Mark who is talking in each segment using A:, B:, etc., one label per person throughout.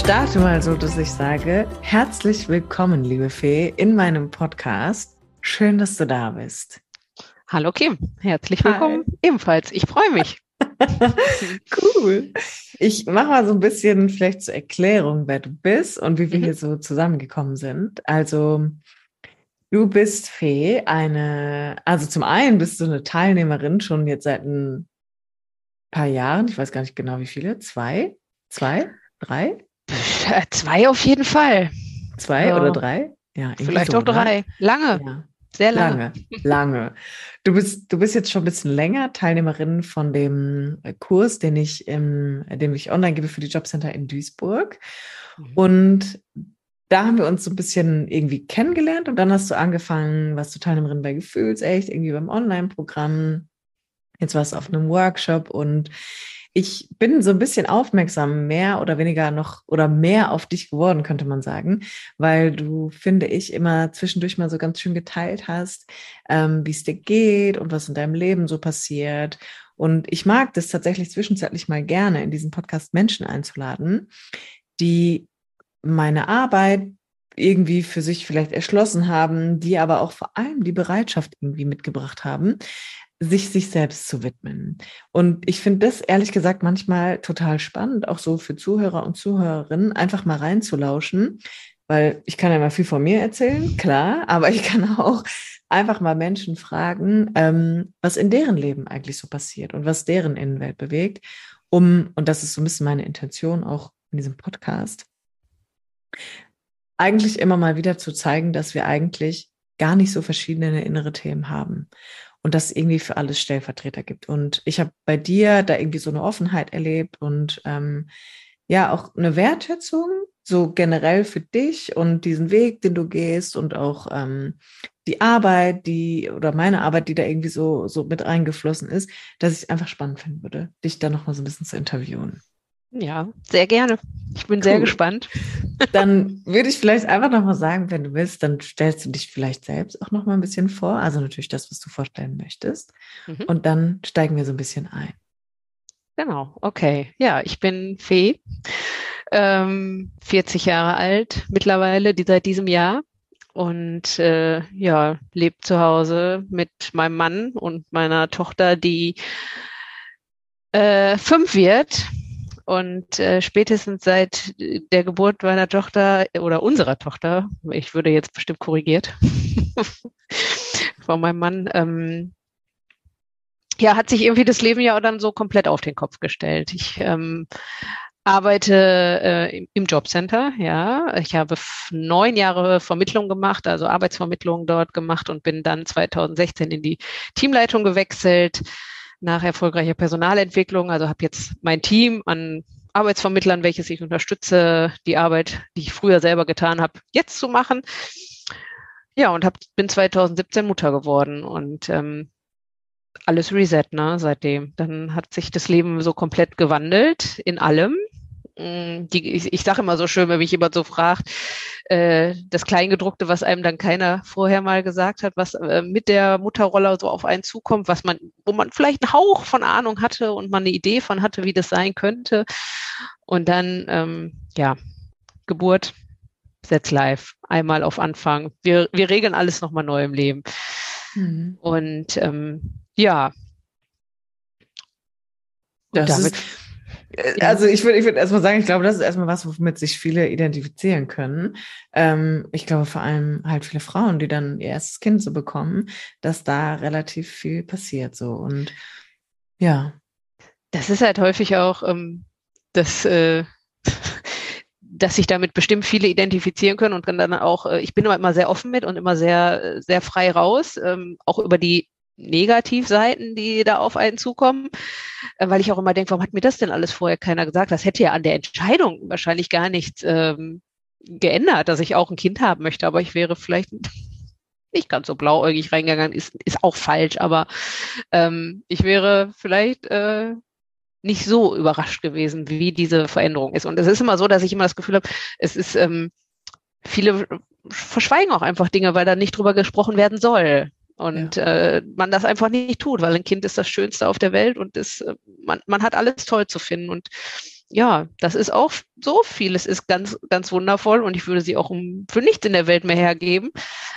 A: Starte mal so, dass ich sage, herzlich willkommen, liebe Fee, in meinem Podcast. Schön, dass du da bist.
B: Hallo Kim, herzlich willkommen Hi. ebenfalls. Ich freue mich.
A: cool. Ich mache mal so ein bisschen vielleicht zur Erklärung, wer du bist und wie wir mhm. hier so zusammengekommen sind. Also, du bist Fee, eine, also zum einen bist du eine Teilnehmerin schon jetzt seit ein paar Jahren, ich weiß gar nicht genau wie viele, zwei, zwei, drei?
B: Äh, zwei auf jeden Fall.
A: Zwei ja. oder drei?
B: Ja, vielleicht so, auch ne? drei. Lange. Ja. Sehr lange.
A: Lange, lange. Du bist, du bist jetzt schon ein bisschen länger Teilnehmerin von dem Kurs, den ich, im, den ich online gebe für die Jobcenter in Duisburg. Mhm. Und da haben wir uns so ein bisschen irgendwie kennengelernt und dann hast du angefangen, was du Teilnehmerin bei Gefühlsecht, irgendwie beim Online-Programm. Jetzt warst du auf einem Workshop und ich bin so ein bisschen aufmerksam, mehr oder weniger noch oder mehr auf dich geworden, könnte man sagen, weil du, finde ich, immer zwischendurch mal so ganz schön geteilt hast, ähm, wie es dir geht und was in deinem Leben so passiert. Und ich mag das tatsächlich zwischenzeitlich mal gerne, in diesen Podcast Menschen einzuladen, die meine Arbeit irgendwie für sich vielleicht erschlossen haben, die aber auch vor allem die Bereitschaft irgendwie mitgebracht haben, sich sich selbst zu widmen. Und ich finde das ehrlich gesagt manchmal total spannend, auch so für Zuhörer und Zuhörerinnen, einfach mal reinzulauschen, weil ich kann ja mal viel von mir erzählen, klar, aber ich kann auch einfach mal Menschen fragen, ähm, was in deren Leben eigentlich so passiert und was deren Innenwelt bewegt, um, und das ist so ein bisschen meine Intention auch in diesem Podcast, eigentlich immer mal wieder zu zeigen, dass wir eigentlich gar nicht so verschiedene innere Themen haben und das irgendwie für alles Stellvertreter gibt. Und ich habe bei dir da irgendwie so eine Offenheit erlebt und ähm, ja auch eine Wertschätzung so generell für dich und diesen Weg, den du gehst und auch ähm, die Arbeit, die oder meine Arbeit, die da irgendwie so so mit reingeflossen ist, dass ich es einfach spannend finden würde, dich da noch mal so ein bisschen zu interviewen.
B: Ja, sehr gerne. Ich bin cool. sehr gespannt.
A: Dann würde ich vielleicht einfach nochmal sagen, wenn du willst, dann stellst du dich vielleicht selbst auch nochmal ein bisschen vor. Also natürlich das, was du vorstellen möchtest. Mhm. Und dann steigen wir so ein bisschen ein.
B: Genau, okay. Ja, ich bin Fee, ähm, 40 Jahre alt mittlerweile, die seit diesem Jahr. Und äh, ja, lebt zu Hause mit meinem Mann und meiner Tochter, die äh, fünf wird und äh, spätestens seit der Geburt meiner Tochter oder unserer Tochter, ich würde jetzt bestimmt korrigiert von meinem Mann, ähm, ja, hat sich irgendwie das Leben ja dann so komplett auf den Kopf gestellt. Ich ähm, arbeite äh, im Jobcenter, ja. Ich habe neun Jahre Vermittlung gemacht, also Arbeitsvermittlung dort gemacht und bin dann 2016 in die Teamleitung gewechselt nach erfolgreicher Personalentwicklung. Also habe jetzt mein Team an Arbeitsvermittlern, welches ich unterstütze, die Arbeit, die ich früher selber getan habe, jetzt zu machen. Ja, und hab, bin 2017 Mutter geworden und ähm, alles reset, ne, seitdem. Dann hat sich das Leben so komplett gewandelt in allem. Mm, die, ich, ich sage immer so schön, wenn mich jemand so fragt, äh, das Kleingedruckte, was einem dann keiner vorher mal gesagt hat, was äh, mit der Mutterrolle so auf einen zukommt, was man, wo man vielleicht einen Hauch von Ahnung hatte und man eine Idee von hatte, wie das sein könnte. Und dann, ähm, ja, Geburt, Setz live, einmal auf Anfang. Wir, wir regeln alles nochmal neu im Leben. Mhm. Und ähm, ja.
A: Das damit, ist also ich würde ich würd erstmal sagen, ich glaube, das ist erstmal was, womit sich viele identifizieren können. Ähm, ich glaube vor allem halt viele Frauen, die dann ihr erstes Kind so bekommen, dass da relativ viel passiert so. Und ja.
B: Das ist halt häufig auch ähm, das, äh, dass sich damit bestimmt viele identifizieren können und dann auch, äh, ich bin immer, immer sehr offen mit und immer sehr, sehr frei raus, ähm, auch über die Negativseiten, die da auf einen zukommen, äh, weil ich auch immer denke, warum hat mir das denn alles vorher keiner gesagt? Das hätte ja an der Entscheidung wahrscheinlich gar nichts ähm, geändert, dass ich auch ein Kind haben möchte, aber ich wäre vielleicht nicht ganz so blauäugig reingegangen, ist, ist auch falsch, aber ähm, ich wäre vielleicht äh, nicht so überrascht gewesen, wie diese Veränderung ist. Und es ist immer so, dass ich immer das Gefühl habe, es ist, ähm, viele verschweigen auch einfach Dinge, weil da nicht drüber gesprochen werden soll. Und ja. äh, man das einfach nicht tut, weil ein Kind ist das Schönste auf der Welt und ist, äh, man, man hat alles toll zu finden. Und ja, das ist auch so vieles ist ganz, ganz wundervoll und ich würde sie auch um, für nichts in der Welt mehr hergeben.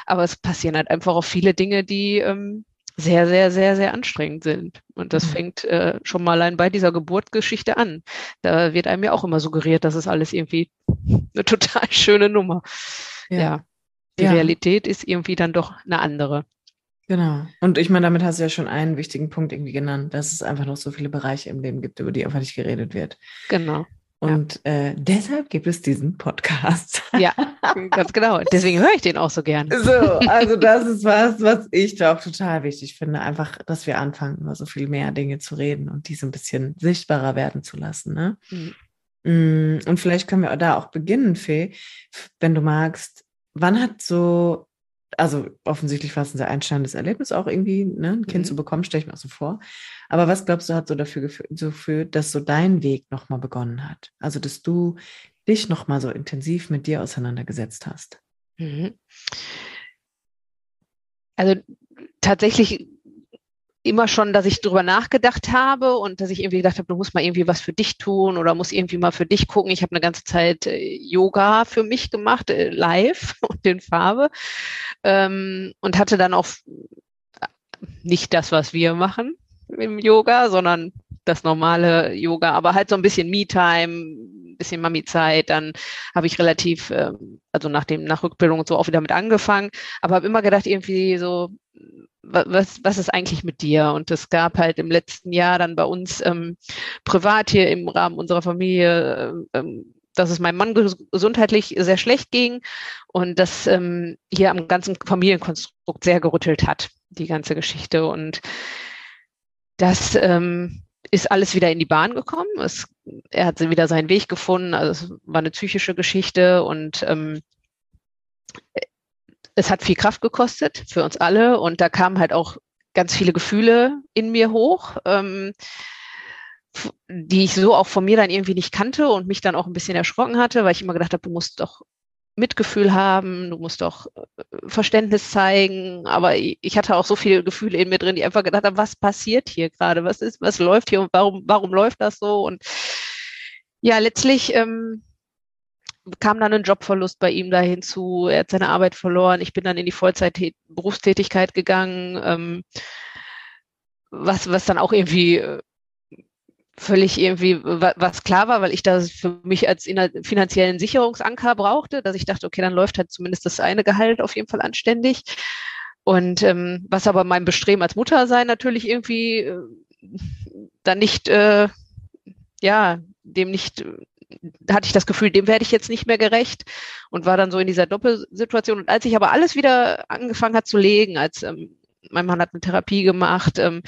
B: Aber es passieren halt einfach auch viele Dinge, die ähm, sehr, sehr, sehr, sehr anstrengend sind. Und das mhm. fängt äh, schon mal allein bei dieser Geburtsgeschichte an. Da wird einem ja auch immer suggeriert, das ist alles irgendwie eine total schöne Nummer. Ja. ja. Die ja. Realität ist irgendwie dann doch eine andere.
A: Genau. Und ich meine, damit hast du ja schon einen wichtigen Punkt irgendwie genannt, dass es einfach noch so viele Bereiche im Leben gibt, über die einfach nicht geredet wird.
B: Genau.
A: Und ja. äh, deshalb gibt es diesen Podcast.
B: Ja, ganz genau. Deswegen höre ich den auch so gerne.
A: So, also das ist was, was ich da auch total wichtig finde. Einfach, dass wir anfangen, über so viel mehr Dinge zu reden und die so ein bisschen sichtbarer werden zu lassen. Ne? Mhm. Mm, und vielleicht können wir da auch beginnen, Fee, wenn du magst. Wann hat so also offensichtlich war es ein sehr einschneidendes Erlebnis auch irgendwie, ne, ein Kind mhm. zu bekommen, stelle ich mir auch so vor. Aber was glaubst du, hat so dafür geführt, dass so dein Weg nochmal begonnen hat? Also, dass du dich nochmal so intensiv mit dir auseinandergesetzt hast? Mhm.
B: Also tatsächlich immer schon, dass ich drüber nachgedacht habe und dass ich irgendwie gedacht habe, du musst mal irgendwie was für dich tun oder musst irgendwie mal für dich gucken. Ich habe eine ganze Zeit äh, Yoga für mich gemacht, äh, live und in Farbe ähm, und hatte dann auch äh, nicht das, was wir machen im Yoga, sondern das normale Yoga, aber halt so ein bisschen Me-Time, bisschen Mami-Zeit. Dann habe ich relativ, ähm, also nach dem nach Rückbildung und so auch wieder mit angefangen, aber habe immer gedacht, irgendwie so, was, was ist eigentlich mit dir? Und es gab halt im letzten Jahr dann bei uns ähm, privat hier im Rahmen unserer Familie, äh, ähm, dass es meinem Mann gesundheitlich sehr schlecht ging und das ähm, hier am ganzen Familienkonstrukt sehr gerüttelt hat, die ganze Geschichte. Und das ähm, ist alles wieder in die Bahn gekommen. Es, er hat wieder seinen Weg gefunden. Also es war eine psychische Geschichte und ähm, es hat viel Kraft gekostet für uns alle und da kamen halt auch ganz viele Gefühle in mir hoch, ähm, die ich so auch von mir dann irgendwie nicht kannte und mich dann auch ein bisschen erschrocken hatte, weil ich immer gedacht habe, du musst doch Mitgefühl haben, du musst doch äh, Verständnis zeigen. Aber ich hatte auch so viele Gefühle in mir drin, die einfach gedacht haben, was passiert hier gerade? Was ist, was läuft hier und warum, warum läuft das so? Und ja, letztlich ähm, kam dann ein Jobverlust bei ihm da hinzu. Er hat seine Arbeit verloren. Ich bin dann in die Vollzeit-Berufstätigkeit gegangen, ähm, was, was dann auch irgendwie äh, völlig irgendwie, was klar war, weil ich das für mich als finanziellen Sicherungsanker brauchte, dass ich dachte, okay, dann läuft halt zumindest das eine Gehalt auf jeden Fall anständig. Und ähm, was aber mein Bestreben als Mutter sein natürlich irgendwie äh, dann nicht, äh, ja, dem nicht hatte ich das Gefühl, dem werde ich jetzt nicht mehr gerecht und war dann so in dieser Doppelsituation. Und als ich aber alles wieder angefangen hat zu legen, als ähm, mein Mann hat eine Therapie gemacht ähm,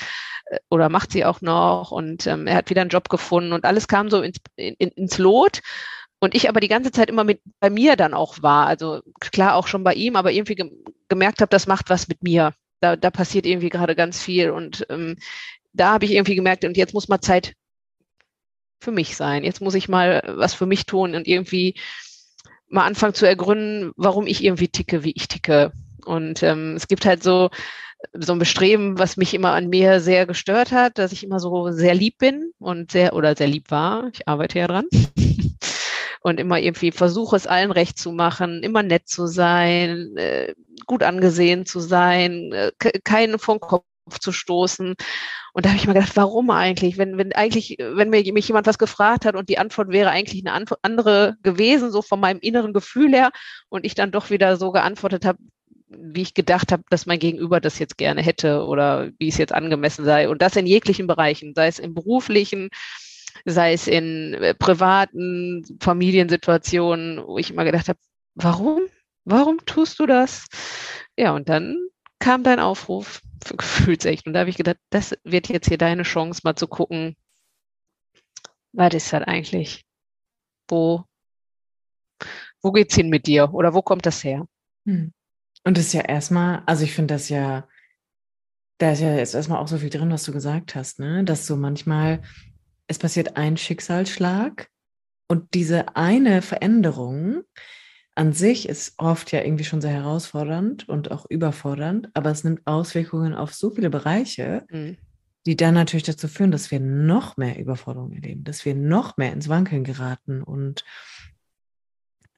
B: äh, oder macht sie auch noch und ähm, er hat wieder einen Job gefunden und alles kam so ins, in, ins Lot. Und ich aber die ganze Zeit immer mit bei mir dann auch war. Also klar auch schon bei ihm, aber irgendwie ge gemerkt habe, das macht was mit mir. Da, da passiert irgendwie gerade ganz viel. Und ähm, da habe ich irgendwie gemerkt, und jetzt muss mal Zeit für mich sein. Jetzt muss ich mal was für mich tun und irgendwie mal anfangen zu ergründen, warum ich irgendwie ticke, wie ich ticke. Und ähm, es gibt halt so so ein Bestreben, was mich immer an mir sehr gestört hat, dass ich immer so sehr lieb bin und sehr oder sehr lieb war. Ich arbeite ja dran. und immer irgendwie versuche es allen recht zu machen, immer nett zu sein, äh, gut angesehen zu sein, äh, keinen vom Kopf zu stoßen. Und da habe ich mir gedacht, warum eigentlich? Wenn, wenn eigentlich, wenn mir mich jemand was gefragt hat und die Antwort wäre eigentlich eine andere gewesen, so von meinem inneren Gefühl her, und ich dann doch wieder so geantwortet habe, wie ich gedacht habe, dass mein Gegenüber das jetzt gerne hätte oder wie es jetzt angemessen sei. Und das in jeglichen Bereichen, sei es im beruflichen, sei es in äh, privaten Familiensituationen, wo ich immer gedacht habe, warum? Warum tust du das? Ja, und dann kam dein Aufruf für Gefühlsecht. Und da habe ich gedacht, das wird jetzt hier deine Chance, mal zu gucken, was ist das eigentlich? Wo, wo geht's hin mit dir? Oder wo kommt das her?
A: Hm. Und das ist ja erstmal, also ich finde das ja, da ist ja jetzt erstmal auch so viel drin, was du gesagt hast, ne? Dass so manchmal, es passiert ein Schicksalsschlag und diese eine Veränderung an sich ist oft ja irgendwie schon sehr herausfordernd und auch überfordernd, aber es nimmt Auswirkungen auf so viele Bereiche, mhm. die dann natürlich dazu führen, dass wir noch mehr Überforderung erleben, dass wir noch mehr ins Wankeln geraten. Und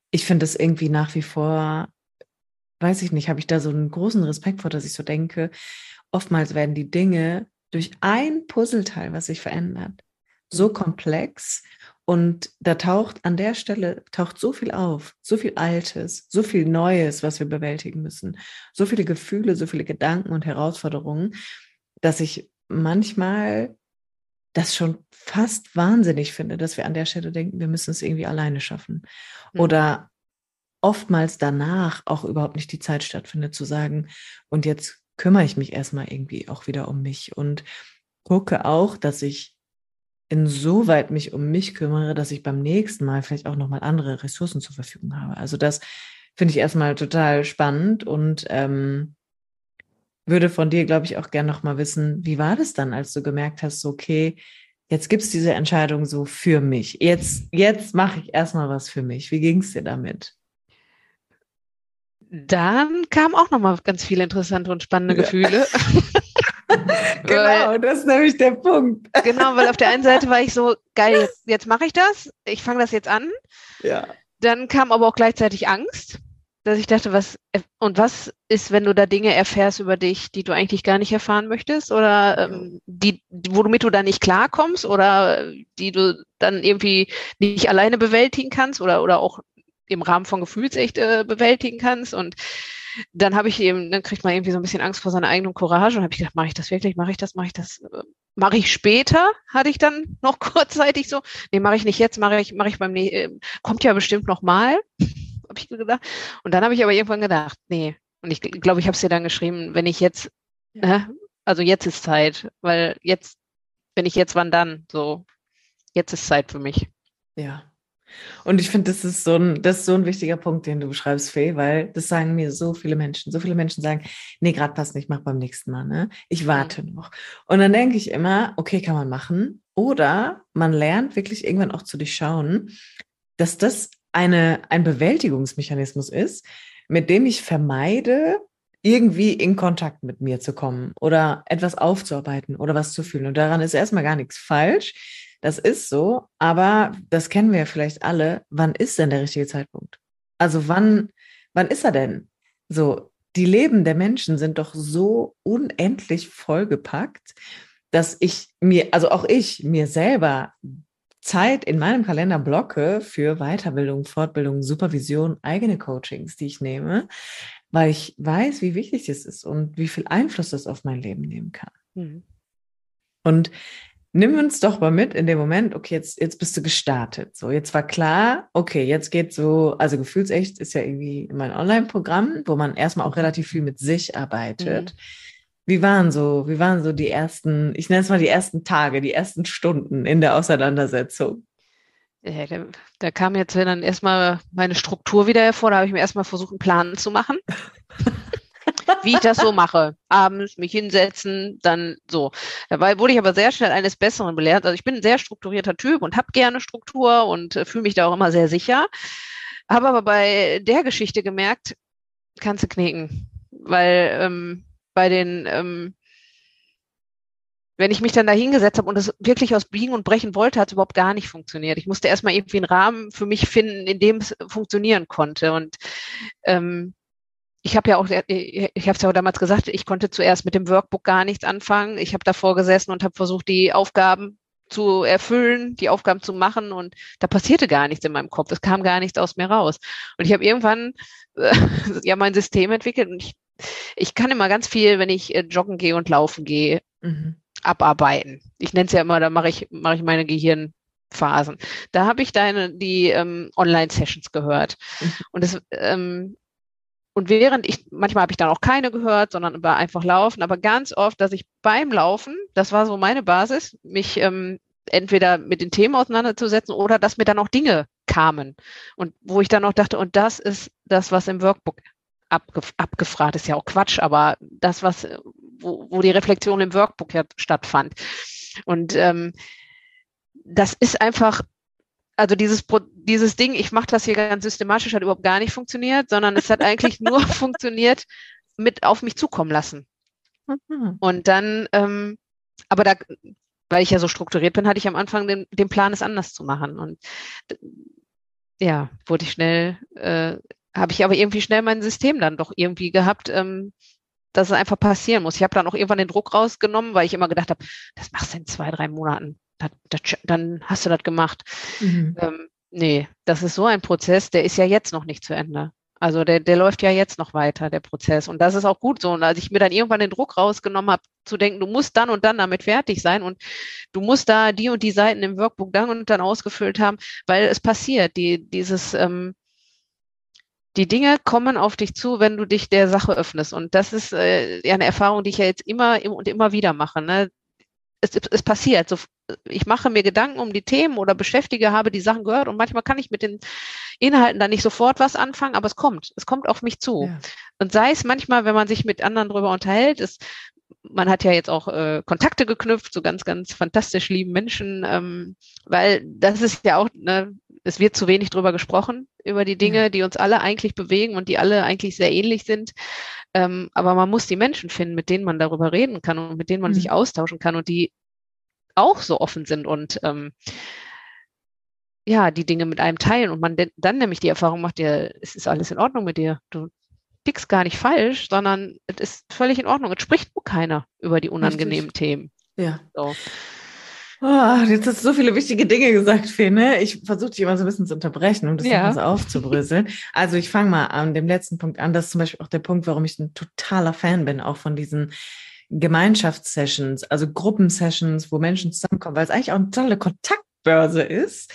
A: ich finde es irgendwie nach wie vor, weiß ich nicht, habe ich da so einen großen Respekt vor, dass ich so denke, oftmals werden die Dinge durch ein Puzzleteil, was sich verändert, so mhm. komplex und da taucht an der Stelle taucht so viel auf, so viel Altes, so viel Neues, was wir bewältigen müssen, so viele Gefühle, so viele Gedanken und Herausforderungen, dass ich manchmal das schon fast wahnsinnig finde, dass wir an der Stelle denken, wir müssen es irgendwie alleine schaffen. Mhm. Oder oftmals danach auch überhaupt nicht die Zeit stattfindet zu sagen, und jetzt kümmere ich mich erstmal irgendwie auch wieder um mich und gucke auch, dass ich insoweit mich um mich kümmere, dass ich beim nächsten Mal vielleicht auch nochmal andere Ressourcen zur Verfügung habe. Also das finde ich erstmal total spannend und ähm, würde von dir, glaube ich, auch gerne nochmal wissen, wie war das dann, als du gemerkt hast, so, okay, jetzt gibt es diese Entscheidung so für mich. Jetzt, jetzt mache ich erstmal was für mich. Wie ging es dir damit?
B: Dann kamen auch nochmal ganz viele interessante und spannende ja. Gefühle.
A: genau, weil, das ist nämlich der Punkt.
B: genau, weil auf der einen Seite war ich so, geil, jetzt, jetzt mache ich das, ich fange das jetzt an.
A: Ja.
B: Dann kam aber auch gleichzeitig Angst, dass ich dachte, was und was ist, wenn du da Dinge erfährst über dich, die du eigentlich gar nicht erfahren möchtest oder ähm, die, womit du da nicht klarkommst oder die du dann irgendwie nicht alleine bewältigen kannst oder oder auch im Rahmen von Gefühlsecht äh, bewältigen kannst und dann habe ich eben, dann kriegt man irgendwie so ein bisschen Angst vor seiner eigenen Courage und habe ich gedacht, mache ich das wirklich, mache ich das, mache ich das, äh, mache ich später, hatte ich dann noch kurzzeitig so, nee, mache ich nicht jetzt, mache ich, mache ich beim, äh, kommt ja bestimmt noch mal, habe ich gedacht. Und dann habe ich aber irgendwann gedacht, nee, und ich glaube, ich habe es dir dann geschrieben, wenn ich jetzt, äh, also jetzt ist Zeit, weil jetzt, wenn ich jetzt, wann dann, so, jetzt ist Zeit für mich.
A: Ja, und ich finde, das ist so ein, das ist so ein wichtiger Punkt, den du beschreibst, Fee, weil das sagen mir so viele Menschen. So viele Menschen sagen, nee, gerade passt nicht, mach beim nächsten Mal, ne? Ich mhm. warte mhm. noch. Und dann denke ich immer, okay, kann man machen. Oder man lernt wirklich irgendwann auch zu durchschauen, dass das eine, ein Bewältigungsmechanismus ist, mit dem ich vermeide, irgendwie in Kontakt mit mir zu kommen oder etwas aufzuarbeiten oder was zu fühlen. Und daran ist erstmal gar nichts falsch. Das ist so, aber das kennen wir ja vielleicht alle. Wann ist denn der richtige Zeitpunkt? Also wann, wann ist er denn? So, die Leben der Menschen sind doch so unendlich vollgepackt, dass ich mir, also auch ich mir selber Zeit in meinem Kalender blocke für Weiterbildung, Fortbildung, Supervision, eigene Coachings, die ich nehme, weil ich weiß, wie wichtig das ist und wie viel Einfluss das auf mein Leben nehmen kann. Mhm. Und nimm uns doch mal mit in dem Moment, okay, jetzt, jetzt bist du gestartet. So, jetzt war klar, okay, jetzt geht so, also Gefühlsecht ist ja irgendwie mein Online-Programm, wo man erstmal auch relativ viel mit sich arbeitet. Mhm. Wie waren so, wie waren so die ersten, ich nenne es mal die ersten Tage, die ersten Stunden in der Auseinandersetzung?
B: Ja, da, da kam jetzt dann erstmal meine Struktur wieder hervor. Da habe ich mir erstmal versucht, einen Plan zu machen. wie ich das so mache. Abends mich hinsetzen, dann so. Dabei wurde ich aber sehr schnell eines Besseren belehrt. Also ich bin ein sehr strukturierter Typ und habe gerne Struktur und äh, fühle mich da auch immer sehr sicher. Habe aber bei der Geschichte gemerkt, kannst du knicken. Weil ähm, bei den, ähm, wenn ich mich dann da hingesetzt habe und das wirklich aus Biegen und Brechen wollte, hat es überhaupt gar nicht funktioniert. Ich musste erstmal irgendwie einen Rahmen für mich finden, in dem es funktionieren konnte. Und ähm, ich habe ja auch, äh, ich habe es ja auch damals gesagt, ich konnte zuerst mit dem Workbook gar nichts anfangen. Ich habe davor gesessen und habe versucht, die Aufgaben zu erfüllen, die Aufgaben zu machen und da passierte gar nichts in meinem Kopf. Es kam gar nichts aus mir raus. Und ich habe irgendwann äh, ja mein System entwickelt und ich, ich kann immer ganz viel, wenn ich äh, joggen gehe und laufen gehe, mhm. abarbeiten. Ich nenne es ja immer, da mache ich, mache ich meine Gehirnphasen. Da habe ich deine, die ähm, Online-Sessions gehört. Mhm. Und das, ähm, und während ich, manchmal habe ich dann auch keine gehört, sondern war einfach laufen, aber ganz oft, dass ich beim Laufen, das war so meine Basis, mich ähm, entweder mit den Themen auseinanderzusetzen oder dass mir dann auch Dinge kamen. Und wo ich dann auch dachte, und das ist das, was im Workbook abgef abgefragt ist, ja auch Quatsch, aber das, was, wo, wo die Reflexion im Workbook ja stattfand. Und ähm, das ist einfach also dieses, dieses Ding, ich mache das hier ganz systematisch, hat überhaupt gar nicht funktioniert, sondern es hat eigentlich nur funktioniert mit auf mich zukommen lassen. Mhm. Und dann, ähm, aber da, weil ich ja so strukturiert bin, hatte ich am Anfang den, den Plan, es anders zu machen. Und ja, wurde ich schnell, äh, habe ich aber irgendwie schnell mein System dann doch irgendwie gehabt, ähm, dass es einfach passieren muss. Ich habe dann auch irgendwann den Druck rausgenommen, weil ich immer gedacht habe, das machst du in zwei, drei Monaten das, das, dann hast du das gemacht. Mhm. Ähm, nee, das ist so ein Prozess, der ist ja jetzt noch nicht zu Ende. Also der, der läuft ja jetzt noch weiter, der Prozess. Und das ist auch gut so. Und als ich mir dann irgendwann den Druck rausgenommen habe, zu denken, du musst dann und dann damit fertig sein und du musst da die und die Seiten im Workbook dann und dann ausgefüllt haben, weil es passiert, die, dieses, ähm, die Dinge kommen auf dich zu, wenn du dich der Sache öffnest. Und das ist äh, ja eine Erfahrung, die ich ja jetzt immer und immer wieder mache. Ne? Es, es passiert. So, ich mache mir Gedanken um die Themen oder beschäftige, habe die Sachen gehört und manchmal kann ich mit den Inhalten dann nicht sofort was anfangen, aber es kommt, es kommt auf mich zu. Ja. Und sei es manchmal, wenn man sich mit anderen darüber unterhält, ist, man hat ja jetzt auch äh, Kontakte geknüpft, so ganz, ganz fantastisch lieben Menschen, ähm, weil das ist ja auch, ne, es wird zu wenig drüber gesprochen, über die Dinge, ja. die uns alle eigentlich bewegen und die alle eigentlich sehr ähnlich sind. Ähm, aber man muss die Menschen finden, mit denen man darüber reden kann und mit denen man mhm. sich austauschen kann und die auch so offen sind und ähm, ja, die Dinge mit einem teilen und man dann nämlich die Erfahrung macht, ja, es ist alles in Ordnung mit dir. Du tickst gar nicht falsch, sondern es ist völlig in Ordnung. Es spricht nur keiner über die unangenehmen Richtig. Themen.
A: Ja. So. Oh, jetzt hast du so viele wichtige Dinge gesagt, Fee, ne? Ich versuche dich immer so ein bisschen zu unterbrechen, um das ja. so aufzubröseln. Also ich fange mal an dem letzten Punkt an. Das ist zum Beispiel auch der Punkt, warum ich ein totaler Fan bin, auch von diesen Gemeinschaftssessions, also Gruppensessions, wo Menschen zusammenkommen, weil es eigentlich auch eine tolle Kontaktbörse ist,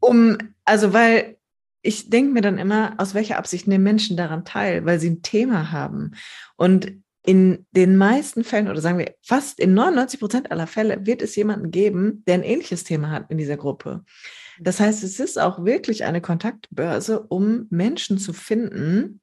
A: um, also weil ich denke mir dann immer, aus welcher Absicht nehmen Menschen daran teil, weil sie ein Thema haben. Und in den meisten Fällen, oder sagen wir fast in 99 Prozent aller Fälle, wird es jemanden geben, der ein ähnliches Thema hat in dieser Gruppe. Das heißt, es ist auch wirklich eine Kontaktbörse, um Menschen zu finden,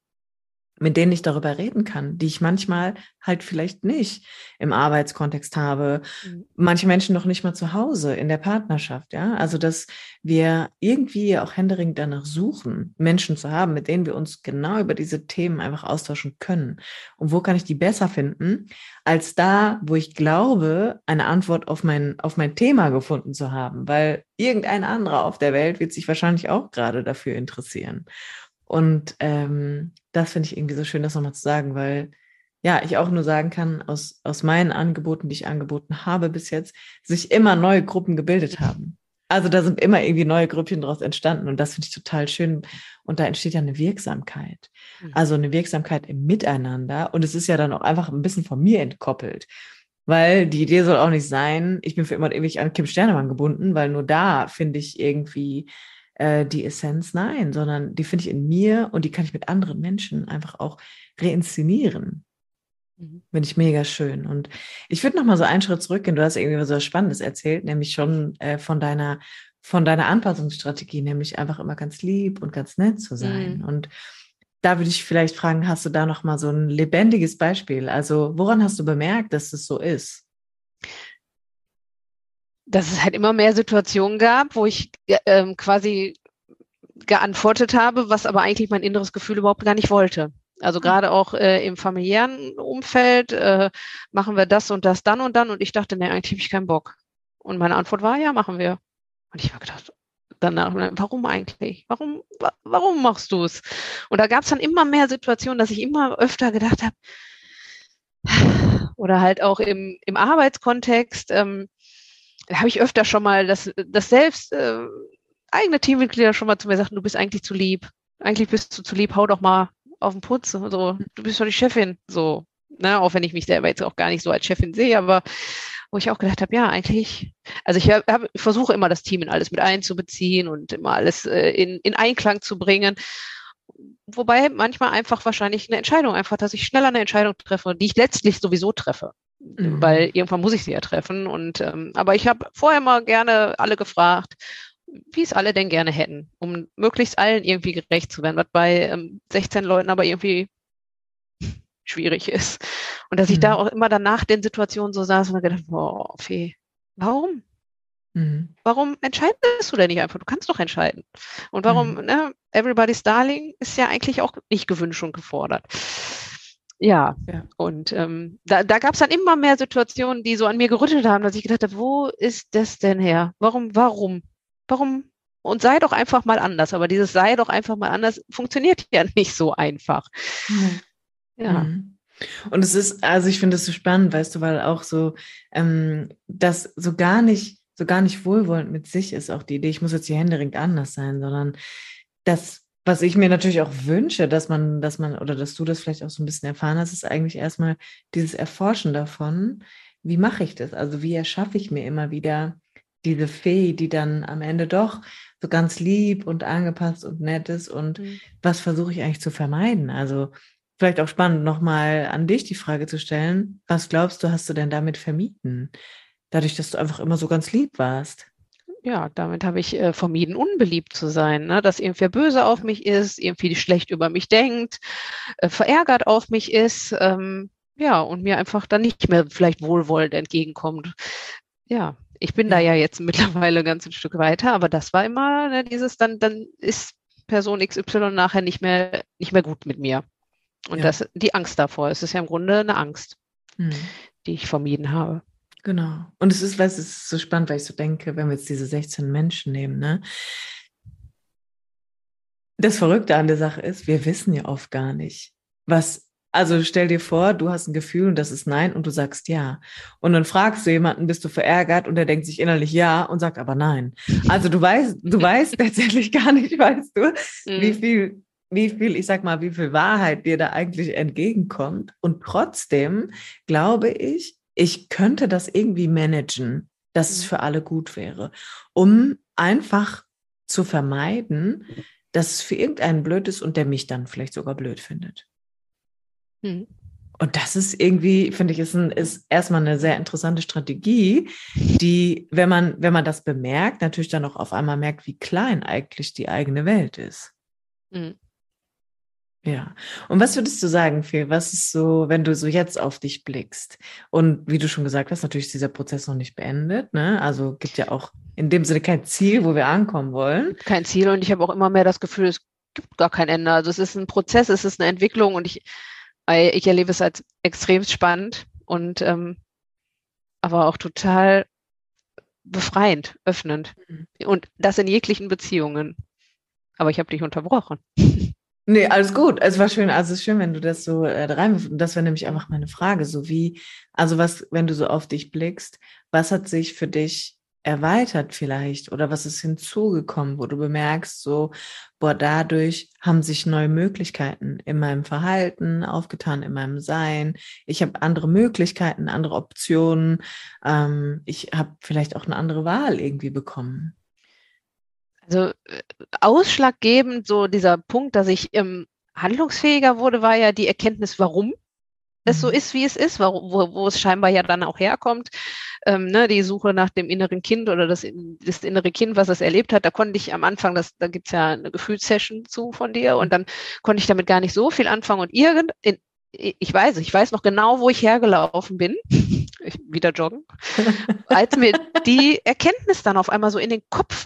A: mit denen ich darüber reden kann, die ich manchmal halt vielleicht nicht im Arbeitskontext habe, mhm. manche Menschen noch nicht mal zu Hause in der Partnerschaft, ja. Also, dass wir irgendwie auch händeringend danach suchen, Menschen zu haben, mit denen wir uns genau über diese Themen einfach austauschen können. Und wo kann ich die besser finden, als da, wo ich glaube, eine Antwort auf mein, auf mein Thema gefunden zu haben, weil irgendein anderer auf der Welt wird sich wahrscheinlich auch gerade dafür interessieren. Und ähm, das finde ich irgendwie so schön, das nochmal zu sagen, weil ja, ich auch nur sagen kann, aus, aus meinen Angeboten, die ich angeboten habe bis jetzt, sich immer neue Gruppen gebildet haben. Also da sind immer irgendwie neue Grüppchen daraus entstanden und das finde ich total schön. Und da entsteht ja eine Wirksamkeit. Mhm. Also eine Wirksamkeit im Miteinander. Und es ist ja dann auch einfach ein bisschen von mir entkoppelt. Weil die Idee soll auch nicht sein, ich bin für immer ewig an Kim Sternemann gebunden, weil nur da finde ich irgendwie äh, die Essenz, nein, sondern die finde ich in mir und die kann ich mit anderen Menschen einfach auch reinszenieren. Mhm. Finde ich mega schön. Und ich würde noch mal so einen Schritt zurückgehen. Du hast irgendwie was so Spannendes erzählt, nämlich schon äh, von deiner von deiner Anpassungsstrategie, nämlich einfach immer ganz lieb und ganz nett zu sein. Mhm. Und da würde ich vielleicht fragen, hast du da noch mal so ein lebendiges Beispiel? Also woran hast du bemerkt, dass es so ist?
B: Dass es halt immer mehr Situationen gab, wo ich äh, quasi geantwortet habe, was aber eigentlich mein inneres Gefühl überhaupt gar nicht wollte. Also hm. gerade auch äh, im familiären Umfeld äh, machen wir das und das dann und dann und ich dachte, nee, eigentlich habe ich keinen Bock. Und meine Antwort war, ja, machen wir. Und ich habe gedacht, danach, warum eigentlich? Warum, warum machst du es? Und da gab es dann immer mehr Situationen, dass ich immer öfter gedacht habe, oder halt auch im, im Arbeitskontext, ähm, habe ich öfter schon mal, dass, dass selbst äh, eigene Teammitglieder schon mal zu mir sagten, du bist eigentlich zu lieb. Eigentlich bist du zu lieb, hau doch mal auf den Putz. So, du bist doch die Chefin. So, ne, auch wenn ich mich selber jetzt auch gar nicht so als Chefin sehe, aber wo ich auch gedacht habe, ja, eigentlich, also ich, hab, ich versuche immer das Team in alles mit einzubeziehen und immer alles äh, in, in Einklang zu bringen. wobei manchmal einfach wahrscheinlich eine Entscheidung, einfach, dass ich schneller eine Entscheidung treffe, die ich letztlich sowieso treffe. Mhm. Weil irgendwann muss ich sie ja treffen. Und ähm, aber ich habe vorher mal gerne alle gefragt, wie es alle denn gerne hätten, um möglichst allen irgendwie gerecht zu werden, was bei ähm, 16 Leuten aber irgendwie schwierig ist. Und dass mhm. ich da mhm. auch immer danach den Situationen so saß und gedacht, boah, Fee, warum? Mhm. Warum entscheidest du denn nicht einfach? Du kannst doch entscheiden. Und warum, mhm. ne, Everybody's Darling ist ja eigentlich auch nicht gewünscht und gefordert. Ja, ja. und ähm, da, da gab es dann immer mehr Situationen, die so an mir gerüttelt haben, dass ich gedacht habe, wo ist das denn her? Warum, warum? Warum? Und sei doch einfach mal anders. Aber dieses sei doch einfach mal anders funktioniert ja nicht so einfach.
A: Mhm. Ja. Mhm. Und es ist, also ich finde es so spannend, weißt du, weil auch so, ähm, das so gar nicht, so gar nicht wohlwollend mit sich ist auch die Idee, ich muss jetzt hier händeringend anders sein, sondern das, was ich mir natürlich auch wünsche, dass man, dass man, oder dass du das vielleicht auch so ein bisschen erfahren hast, ist eigentlich erstmal dieses Erforschen davon, wie mache ich das? Also wie erschaffe ich mir immer wieder diese Fee, die dann am Ende doch so ganz lieb und angepasst und nett ist und mhm. was versuche ich eigentlich zu vermeiden? Also vielleicht auch spannend, nochmal an dich die Frage zu stellen, was glaubst du, hast du denn damit vermieden? Dadurch, dass du einfach immer so ganz lieb warst.
B: Ja, damit habe ich äh, vermieden, unbeliebt zu sein, ne? dass irgendwer böse auf mich ist, irgendwie schlecht über mich denkt, äh, verärgert auf mich ist, ähm, ja, und mir einfach dann nicht mehr vielleicht wohlwollend entgegenkommt. Ja, ich bin da ja jetzt mittlerweile ganz ein Stück weiter, aber das war immer ne, dieses, dann, dann ist Person XY nachher nicht mehr, nicht mehr gut mit mir. Und ja. das, die Angst davor, es ist ja im Grunde eine Angst, hm. die ich vermieden habe.
A: Genau. Und es ist, was ist so spannend, weil ich so denke, wenn wir jetzt diese 16 Menschen nehmen, ne? Das Verrückte an der Sache ist, wir wissen ja oft gar nicht, was, also stell dir vor, du hast ein Gefühl und das ist Nein und du sagst Ja. Und dann fragst du jemanden, bist du verärgert und der denkt sich innerlich Ja und sagt aber Nein. Also du weißt, du weißt letztendlich gar nicht, weißt du, mhm. wie viel wie viel, ich sag mal, wie viel Wahrheit dir da eigentlich entgegenkommt. Und trotzdem glaube ich, ich könnte das irgendwie managen, dass es mhm. für alle gut wäre, um einfach zu vermeiden, dass es für irgendeinen blöd ist und der mich dann vielleicht sogar blöd findet. Mhm. Und das ist irgendwie, finde ich, ist, ein, ist erstmal eine sehr interessante Strategie, die, wenn man, wenn man das bemerkt, natürlich dann auch auf einmal merkt, wie klein eigentlich die eigene Welt ist. Mhm. Ja. Und was würdest du sagen, Phil? Was ist so, wenn du so jetzt auf dich blickst? Und wie du schon gesagt hast, natürlich ist dieser Prozess noch nicht beendet. Ne? Also gibt ja auch in dem Sinne kein Ziel, wo wir ankommen wollen.
B: Kein Ziel. Und ich habe auch immer mehr das Gefühl, es gibt gar kein Ende. Also es ist ein Prozess, es ist eine Entwicklung und ich, ich erlebe es als extrem spannend und ähm, aber auch total befreiend, öffnend. Mhm. Und das in jeglichen Beziehungen. Aber ich habe dich unterbrochen.
A: Nee, alles gut. Es war schön, also es ist schön, wenn du das so äh, rein, das wäre nämlich einfach meine Frage, so wie, also was, wenn du so auf dich blickst, was hat sich für dich erweitert vielleicht oder was ist hinzugekommen, wo du bemerkst, so, boah, dadurch haben sich neue Möglichkeiten in meinem Verhalten aufgetan, in meinem Sein. Ich habe andere Möglichkeiten, andere Optionen. Ähm, ich habe vielleicht auch eine andere Wahl irgendwie bekommen.
B: Also äh, ausschlaggebend, so dieser Punkt, dass ich ähm, handlungsfähiger wurde, war ja die Erkenntnis, warum es so mhm. ist, wie es ist, wo, wo, wo es scheinbar ja dann auch herkommt. Ähm, ne, die Suche nach dem inneren Kind oder das, das innere Kind, was es erlebt hat, da konnte ich am Anfang, das, da gibt's ja eine Gefühlssession zu von dir und dann konnte ich damit gar nicht so viel anfangen und irgend, in, ich weiß, ich weiß noch genau, wo ich hergelaufen bin, ich, wieder joggen, als mir die Erkenntnis dann auf einmal so in den Kopf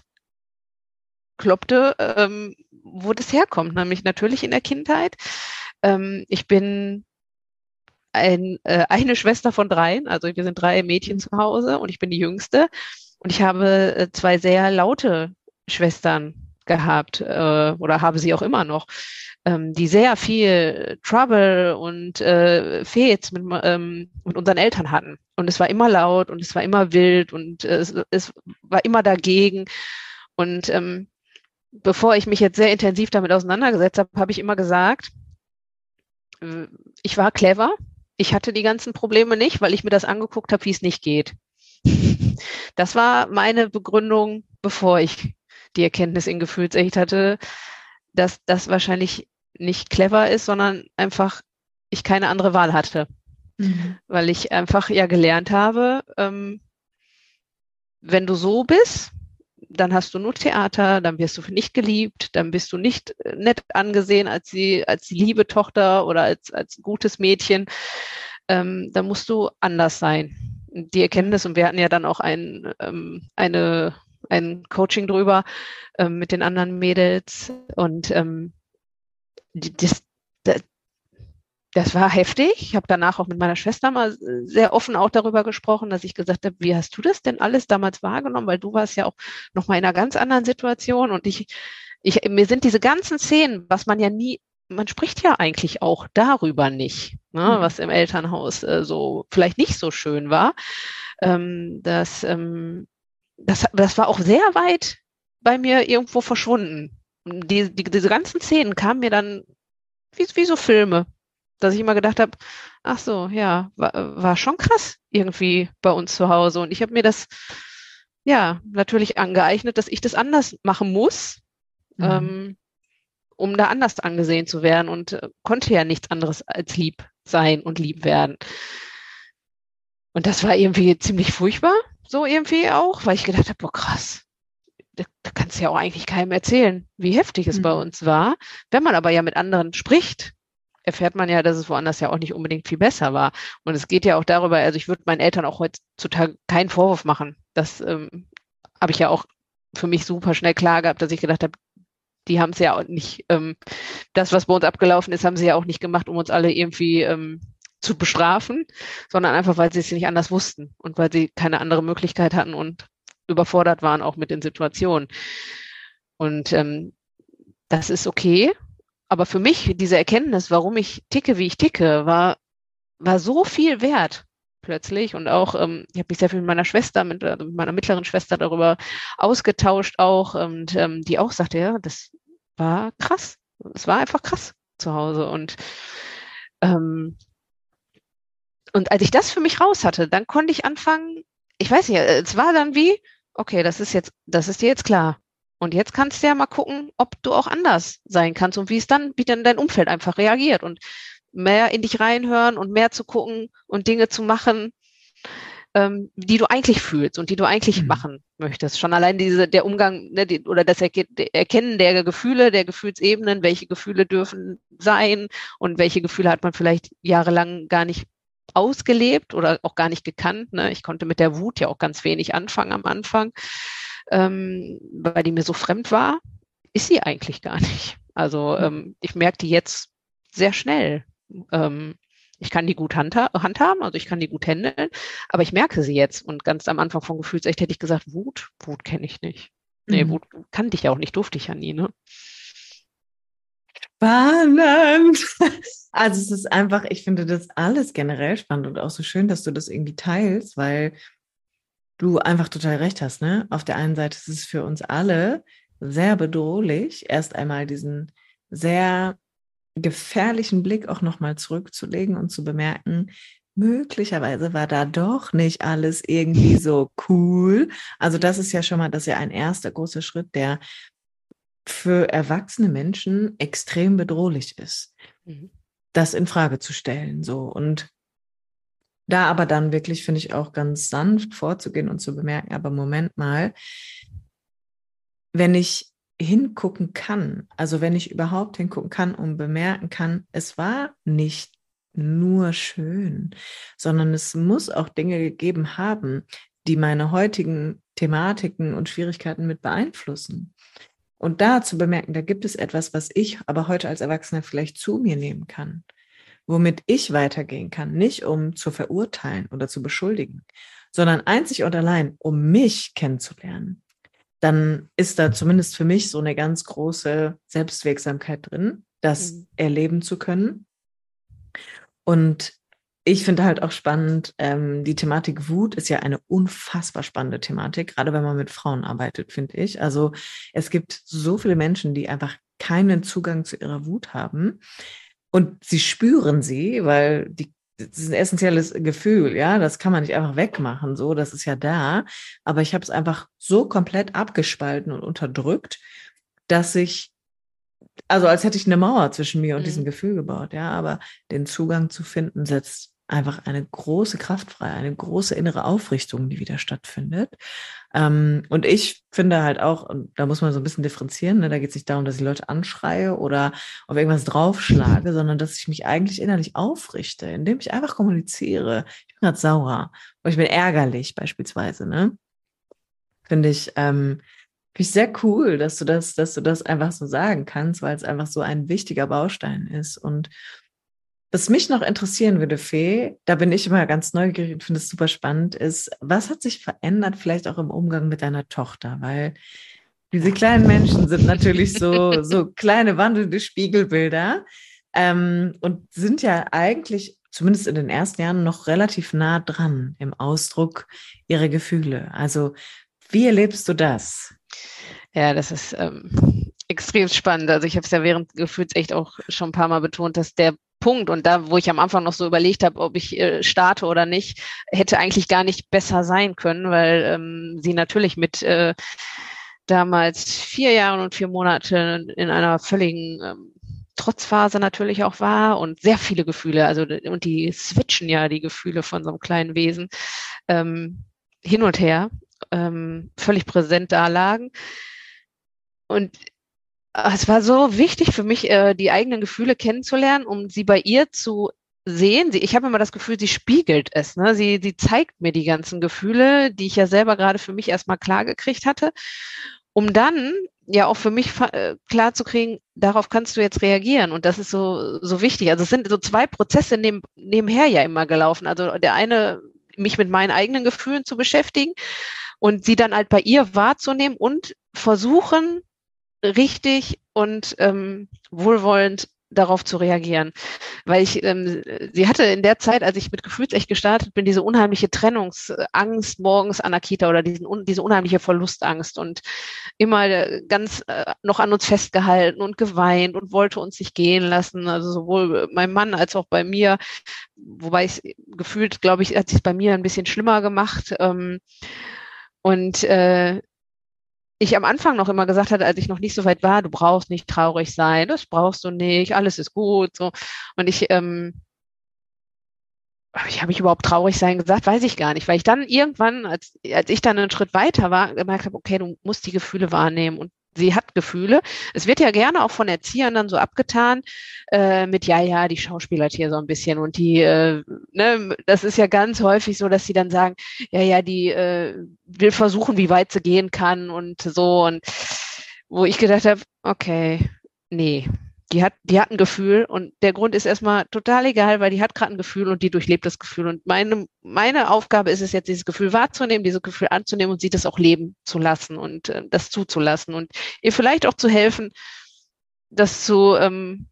B: kloppte, ähm, wo das herkommt, nämlich natürlich in der Kindheit. Ähm, ich bin ein, äh, eine Schwester von dreien, also wir sind drei Mädchen zu Hause und ich bin die jüngste. Und ich habe äh, zwei sehr laute Schwestern gehabt äh, oder habe sie auch immer noch, ähm, die sehr viel Trouble und äh, Fets mit, ähm, mit unseren Eltern hatten. Und es war immer laut und es war immer wild und äh, es, es war immer dagegen. Und ähm, bevor ich mich jetzt sehr intensiv damit auseinandergesetzt habe, habe ich immer gesagt, äh, ich war clever. Ich hatte die ganzen Probleme nicht, weil ich mir das angeguckt habe, wie es nicht geht. Das war meine Begründung, bevor ich die Erkenntnis in Gefühlsecht hatte, dass das wahrscheinlich nicht clever ist, sondern einfach ich keine andere Wahl hatte. Mhm. Weil ich einfach ja gelernt habe, ähm, wenn du so bist, dann hast du nur Theater, dann wirst du nicht geliebt, dann bist du nicht äh, nett angesehen als die, als die liebe Tochter oder als, als gutes Mädchen. Ähm, dann musst du anders sein. Die Erkenntnis, und wir hatten ja dann auch ein, ähm, eine, ein Coaching drüber ähm, mit den anderen Mädels und ähm, das, das, das war heftig. Ich habe danach auch mit meiner Schwester mal sehr offen auch darüber gesprochen, dass ich gesagt habe, wie hast du das denn alles damals wahrgenommen? Weil du warst ja auch noch mal in einer ganz anderen Situation und ich, ich, mir sind diese ganzen Szenen, was man ja nie, man spricht ja eigentlich auch darüber nicht, ne, mhm. was im Elternhaus äh, so vielleicht nicht so schön war. Ähm, das, ähm, das, das war auch sehr weit bei mir irgendwo verschwunden. Die, die, diese ganzen Szenen kamen mir dann wie, wie so Filme dass ich immer gedacht habe, ach so, ja, war, war schon krass irgendwie bei uns zu Hause. Und ich habe mir das ja natürlich angeeignet, dass ich das anders machen muss, mhm. ähm, um da anders angesehen zu werden und äh, konnte ja nichts anderes als lieb sein und lieb werden. Und das war irgendwie ziemlich furchtbar, so irgendwie auch, weil ich gedacht habe, boah, krass, da, kannst du ja auch eigentlich keinem erzählen, wie heftig es mhm. bei uns war. Wenn man aber ja mit anderen spricht, erfährt man ja, dass es woanders ja auch nicht unbedingt viel besser war. Und es geht ja auch darüber, also ich würde meinen Eltern auch heutzutage keinen Vorwurf machen. Das ähm, habe ich ja auch für mich super schnell klar gehabt, dass ich gedacht habe, die haben es ja auch nicht, ähm, das, was bei uns abgelaufen ist, haben sie ja auch nicht gemacht, um uns alle irgendwie ähm, zu bestrafen, sondern einfach, weil sie es nicht anders wussten und weil sie keine andere Möglichkeit hatten und überfordert waren auch mit den Situationen. Und ähm, das ist okay aber für mich, diese Erkenntnis, warum ich ticke, wie ich ticke, war, war so viel wert plötzlich. Und auch, ähm, ich habe mich sehr viel mit meiner Schwester, mit, also mit meiner mittleren Schwester darüber ausgetauscht auch. Und ähm, die auch sagte, ja, das war krass. Es war einfach krass zu Hause. Und ähm, und als ich das für mich raus hatte, dann konnte ich anfangen, ich weiß nicht, es war dann wie, okay, das ist jetzt, das ist dir jetzt klar. Und jetzt kannst du ja mal gucken, ob du auch anders sein kannst und wie es dann, wie dann dein Umfeld einfach reagiert und mehr in dich reinhören und mehr zu gucken und Dinge zu machen, ähm, die du eigentlich fühlst und die du eigentlich mhm. machen möchtest. Schon allein diese, der Umgang ne, die, oder das Erkennen der Gefühle, der Gefühlsebenen, welche Gefühle dürfen sein und welche Gefühle hat man vielleicht jahrelang gar nicht ausgelebt oder auch gar nicht gekannt. Ne? Ich konnte mit der Wut ja auch ganz wenig anfangen am Anfang ähm, weil die mir so fremd war, ist sie eigentlich gar nicht. Also hm. ähm, ich merke die jetzt sehr schnell. Ähm, ich kann die gut handha handhaben, also ich kann die gut handeln, aber ich merke sie jetzt. Und ganz am Anfang von Gefühlsecht hätte ich gesagt, Wut, Wut kenne ich nicht. Nee, mhm. Wut kannte ich ja auch nicht, durfte ich ja nie, ne?
A: Spannend. Also es ist einfach, ich finde das alles generell spannend und auch so schön, dass du das irgendwie teilst, weil du einfach total recht hast, ne? Auf der einen Seite ist es für uns alle sehr bedrohlich, erst einmal diesen sehr gefährlichen Blick auch nochmal zurückzulegen und zu bemerken, möglicherweise war da doch nicht alles irgendwie so cool. Also das ist ja schon mal, das ist ja ein erster großer Schritt, der für erwachsene Menschen extrem bedrohlich ist, mhm. das in Frage zu stellen, so und da aber dann wirklich, finde ich, auch ganz sanft vorzugehen und zu bemerken, aber Moment mal, wenn ich hingucken kann, also wenn ich überhaupt hingucken kann und bemerken kann, es war nicht nur schön, sondern es muss auch Dinge gegeben haben, die meine heutigen Thematiken und Schwierigkeiten mit beeinflussen. Und da zu bemerken, da gibt es etwas, was ich aber heute als Erwachsener vielleicht zu mir nehmen kann womit ich weitergehen kann, nicht um zu verurteilen oder zu beschuldigen, sondern einzig und allein, um mich kennenzulernen, dann ist da zumindest für mich so eine ganz große Selbstwirksamkeit drin, das mhm. erleben zu können. Und ich finde halt auch spannend, ähm, die Thematik Wut ist ja eine unfassbar spannende Thematik, gerade wenn man mit Frauen arbeitet, finde ich. Also es gibt so viele Menschen, die einfach keinen Zugang zu ihrer Wut haben und sie spüren sie, weil die, das ist ein essentielles Gefühl, ja, das kann man nicht einfach wegmachen, so, das ist ja da. Aber ich habe es einfach so komplett abgespalten und unterdrückt, dass ich also als hätte ich eine Mauer zwischen mir und mhm. diesem Gefühl gebaut, ja, aber den Zugang zu finden setzt einfach eine große Kraft frei, eine große innere Aufrichtung, die wieder stattfindet. Ähm, und ich finde halt auch, da muss man so ein bisschen differenzieren, ne, da geht es nicht darum, dass ich Leute anschreie oder auf irgendwas draufschlage, sondern dass ich mich eigentlich innerlich aufrichte, indem ich einfach kommuniziere. Ich bin gerade sauer oder ich bin ärgerlich beispielsweise, ne? Finde ich, ähm, Finde ich sehr cool, dass du das, dass du das einfach so sagen kannst, weil es einfach so ein wichtiger Baustein ist. Und was mich noch interessieren würde, Fee, da bin ich immer ganz neugierig und finde es super spannend, ist, was hat sich verändert, vielleicht auch im Umgang mit deiner Tochter? Weil diese kleinen Menschen sind natürlich so, so kleine wandelnde Spiegelbilder ähm, und sind ja eigentlich, zumindest in den ersten Jahren, noch relativ nah dran im Ausdruck ihrer Gefühle. Also, wie erlebst du das?
B: Ja, das ist ähm, extrem spannend. Also ich habe es ja während Gefühls echt auch schon ein paar Mal betont, dass der Punkt und da, wo ich am Anfang noch so überlegt habe, ob ich äh, starte oder nicht, hätte eigentlich gar nicht besser sein können, weil ähm, sie natürlich mit äh, damals vier Jahren und vier Monate in einer völligen ähm, Trotzphase natürlich auch war und sehr viele Gefühle, also und die switchen ja die Gefühle von so einem kleinen Wesen ähm, hin und her, ähm, völlig präsent da lagen. Und es war so wichtig für mich, äh, die eigenen Gefühle kennenzulernen, um sie bei ihr zu sehen. ich habe immer das Gefühl, sie spiegelt es. Ne? Sie, sie zeigt mir die ganzen Gefühle, die ich ja selber gerade für mich erstmal klar gekriegt hatte, um dann ja auch für mich äh, klar zu kriegen, darauf kannst du jetzt reagieren. Und das ist so, so wichtig. Also es sind so zwei Prozesse neben, nebenher ja immer gelaufen. Also der eine, mich mit meinen eigenen Gefühlen zu beschäftigen und sie dann halt bei ihr wahrzunehmen und versuchen, richtig und ähm, wohlwollend darauf zu reagieren. Weil ich, ähm, sie hatte in der Zeit, als ich mit Gefühlsecht gestartet bin, diese unheimliche Trennungsangst morgens an der Kita oder diesen, diese unheimliche Verlustangst und immer äh, ganz äh, noch an uns festgehalten und geweint und wollte uns nicht gehen lassen. Also sowohl mein Mann als auch bei mir, wobei ich gefühlt, glaube ich, hat sich bei mir ein bisschen schlimmer gemacht. Ähm, und äh, ich am Anfang noch immer gesagt hatte, als ich noch nicht so weit war, du brauchst nicht traurig sein, das brauchst du nicht, alles ist gut. So. Und ich, ähm, ich habe ich überhaupt traurig sein gesagt, weiß ich gar nicht, weil ich dann irgendwann, als, als ich dann einen Schritt weiter war, gemerkt habe, okay, du musst die Gefühle wahrnehmen und sie hat Gefühle. Es wird ja gerne auch von Erziehern dann so abgetan äh, mit, ja, ja, die Schauspieler hier so ein bisschen und die, äh, ne, das ist ja ganz häufig so, dass sie dann sagen, ja, ja, die äh, will versuchen, wie weit sie gehen kann und so und wo ich gedacht habe, okay, nee, die hat, die hat ein Gefühl und der Grund ist erstmal total egal, weil die hat gerade ein Gefühl und die durchlebt das Gefühl. Und meine, meine Aufgabe ist es jetzt, dieses Gefühl wahrzunehmen, dieses Gefühl anzunehmen und sie das auch leben zu lassen und äh, das zuzulassen und ihr vielleicht auch zu helfen, das zu, ähm,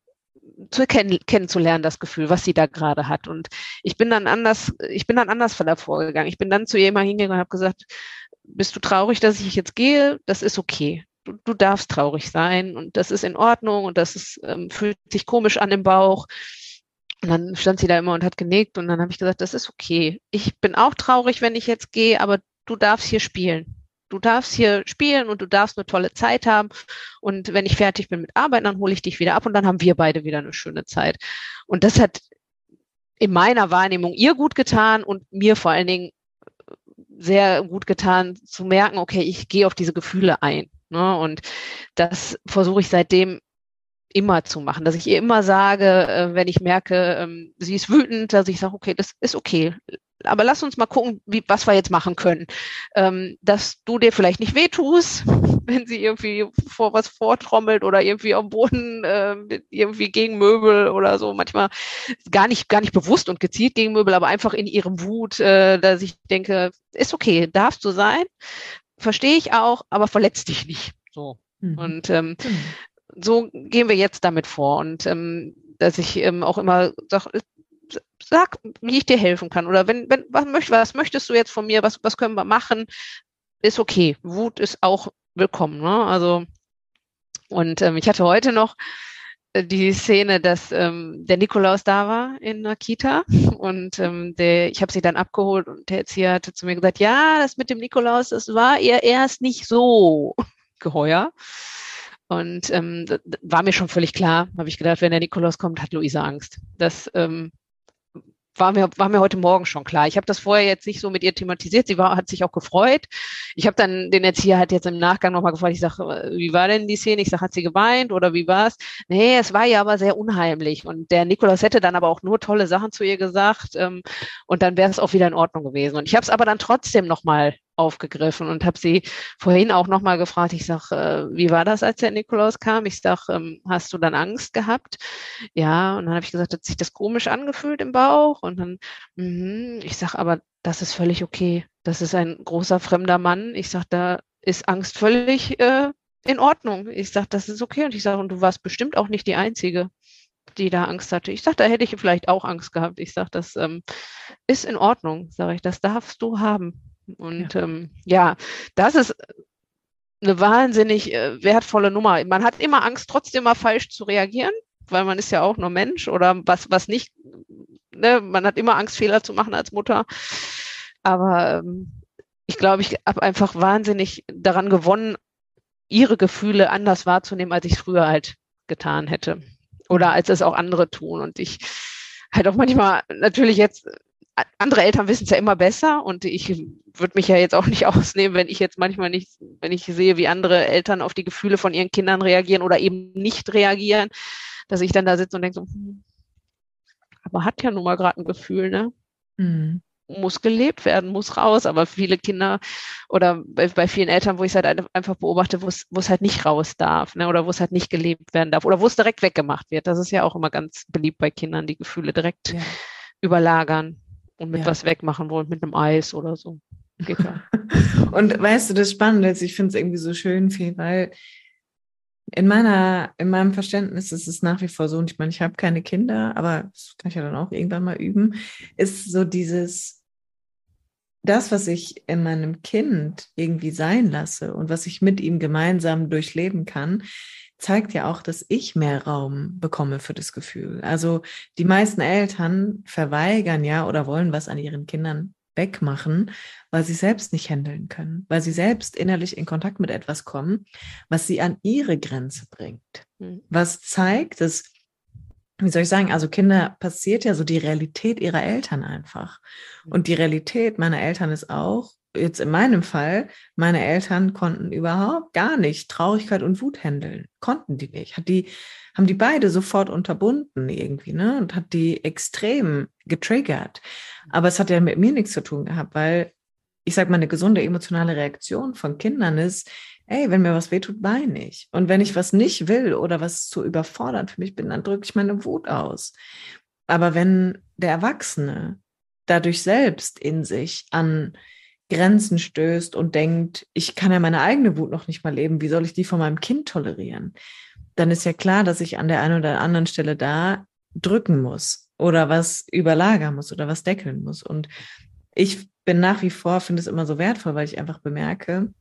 B: zu erkennen, kennenzulernen, das Gefühl, was sie da gerade hat. Und ich bin dann anders, ich bin dann anders von davor gegangen. Ich bin dann zu ihr mal hingegangen und habe gesagt, bist du traurig, dass ich jetzt gehe? Das ist okay du, du darfst traurig sein und das ist in Ordnung und das ist, ähm, fühlt sich komisch an im Bauch. Und dann stand sie da immer und hat genickt und dann habe ich gesagt, das ist okay. Ich bin auch traurig, wenn ich jetzt gehe, aber du darfst hier spielen. Du darfst hier spielen und du darfst eine tolle Zeit haben. Und wenn ich fertig bin mit Arbeiten, dann hole ich dich wieder ab und dann haben wir beide wieder eine schöne Zeit. Und das hat in meiner Wahrnehmung ihr gut getan und mir vor allen Dingen sehr gut getan zu merken, okay, ich gehe auf diese Gefühle ein. Ne? Und das versuche ich seitdem immer zu machen, dass ich ihr immer sage, äh, wenn ich merke, ähm, sie ist wütend, dass ich sage, okay, das ist okay. Aber lass uns mal gucken, wie, was wir jetzt machen können. Ähm, dass du dir vielleicht nicht wehtust, wenn sie irgendwie vor was vortrommelt oder irgendwie am Boden äh, irgendwie gegen Möbel oder so. Manchmal gar nicht, gar nicht bewusst und gezielt gegen Möbel, aber einfach in ihrem Wut, äh, dass ich denke, ist okay, darfst du sein verstehe ich auch, aber verletz dich nicht. So. Mhm. Und ähm, mhm. so gehen wir jetzt damit vor. Und ähm, dass ich ähm, auch immer sage, sag, wie ich dir helfen kann. Oder wenn, wenn, was, möcht, was möchtest du jetzt von mir? Was, was können wir machen? Ist okay. Wut ist auch willkommen. Ne? Also, und ähm, ich hatte heute noch die Szene, dass ähm, der Nikolaus da war in der Kita und ähm, der, ich habe sie dann abgeholt und der Erzieher hatte zu mir gesagt, ja, das mit dem Nikolaus, das war ihr erst nicht so geheuer. Und ähm, war mir schon völlig klar, habe ich gedacht, wenn der Nikolaus kommt, hat Luisa Angst. Das ähm, war mir, war mir heute Morgen schon klar. Ich habe das vorher jetzt nicht so mit ihr thematisiert. Sie war, hat sich auch gefreut. Ich habe dann den Erzieher halt jetzt im Nachgang nochmal gefragt. Ich sage, wie war denn die Szene? Ich sage, hat sie geweint oder wie war's? Nee, es war ja aber sehr unheimlich. Und der Nikolaus hätte dann aber auch nur tolle Sachen zu ihr gesagt. Ähm, und dann wäre es auch wieder in Ordnung gewesen. Und ich habe es aber dann trotzdem nochmal aufgegriffen und habe sie vorhin auch nochmal gefragt. Ich sage, äh, wie war das, als der Nikolaus kam? Ich sage, ähm, hast du dann Angst gehabt? Ja, und dann habe ich gesagt, hat sich das komisch angefühlt im Bauch? Und dann, mh, ich sage, aber das ist völlig okay. Das ist ein großer fremder Mann. Ich sage, da ist Angst völlig äh, in Ordnung. Ich sage, das ist okay. Und ich sage, und du warst bestimmt auch nicht die Einzige, die da Angst hatte. Ich sage, da hätte ich vielleicht auch Angst gehabt. Ich sage, das ähm, ist in Ordnung, sage ich, das darfst du haben. Und ja, ähm, ja das ist eine wahnsinnig äh, wertvolle Nummer. Man hat immer Angst, trotzdem mal falsch zu reagieren, weil man ist ja auch nur Mensch oder was, was nicht, ne? man hat immer Angst, Fehler zu machen als Mutter. Aber ähm, ich glaube, ich habe einfach wahnsinnig daran gewonnen, ihre Gefühle anders wahrzunehmen, als ich es früher halt getan hätte. Oder als es auch andere tun. Und ich halt auch manchmal natürlich jetzt andere Eltern wissen es ja immer besser und ich würde mich ja jetzt auch nicht ausnehmen, wenn ich jetzt manchmal nicht, wenn ich sehe, wie andere Eltern auf die Gefühle von ihren Kindern reagieren oder eben nicht reagieren, dass ich dann da sitze und denke so, hm, aber hat ja nun mal gerade ein Gefühl, ne? Mhm. Muss gelebt werden, muss raus. Aber viele Kinder oder bei, bei vielen Eltern, wo ich es halt einfach beobachte, wo es, halt nicht raus darf, ne? Oder wo es halt nicht gelebt werden darf oder wo es direkt weggemacht wird. Das ist ja auch immer ganz beliebt bei Kindern, die Gefühle direkt ja. überlagern und mit ja. was wegmachen wollen, mit einem Eis oder so. Geht
A: und weißt du, das Spannende ist, ich finde es irgendwie so schön viel, weil in meiner, in meinem Verständnis ist es nach wie vor so, und ich meine, ich habe keine Kinder, aber das kann ich ja dann auch irgendwann mal üben, ist so dieses, das, was ich in meinem Kind irgendwie sein lasse und was ich mit ihm gemeinsam durchleben kann, zeigt ja auch, dass ich mehr Raum bekomme für das Gefühl. Also die meisten Eltern verweigern ja oder wollen was an ihren Kindern wegmachen, weil sie selbst nicht handeln können, weil sie selbst innerlich in Kontakt mit etwas kommen, was sie an ihre Grenze bringt. Mhm. Was zeigt, dass, wie soll ich sagen, also Kinder passiert ja so die Realität ihrer Eltern einfach. Mhm. Und die Realität meiner Eltern ist auch, jetzt in meinem Fall, meine Eltern konnten überhaupt gar nicht Traurigkeit und Wut handeln. Konnten die nicht. Hat die, haben die beide sofort unterbunden irgendwie, ne? Und hat die extrem getriggert. Aber es hat ja mit mir nichts zu tun gehabt, weil ich sag mal, eine gesunde emotionale Reaktion von Kindern ist, ey, wenn mir was wehtut, weine ich. Und wenn ich was nicht will oder was zu überfordert für mich bin, dann drücke ich meine Wut aus. Aber wenn der Erwachsene dadurch selbst in sich an Grenzen stößt und denkt, ich kann ja meine eigene Wut noch nicht mal leben, wie soll ich die von meinem Kind tolerieren? Dann ist ja klar, dass ich an der einen oder anderen Stelle da drücken muss oder was überlagern muss oder was deckeln muss. Und ich bin nach wie vor, finde es immer so wertvoll, weil ich einfach bemerke,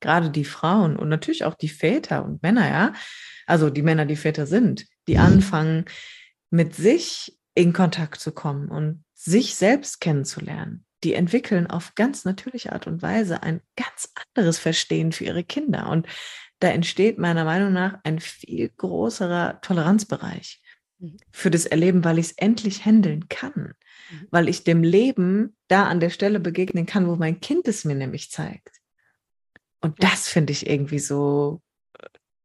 A: gerade die Frauen und natürlich auch die Väter und Männer, ja, also die Männer, die Väter sind, die mhm. anfangen, mit sich in Kontakt zu kommen und sich selbst kennenzulernen die entwickeln auf ganz natürliche Art und Weise ein ganz anderes Verstehen für ihre Kinder. Und da entsteht meiner Meinung nach ein viel größerer Toleranzbereich mhm. für das Erleben, weil ich es endlich handeln kann, mhm. weil ich dem Leben da an der Stelle begegnen kann, wo mein Kind es mir nämlich zeigt. Und das finde ich irgendwie so,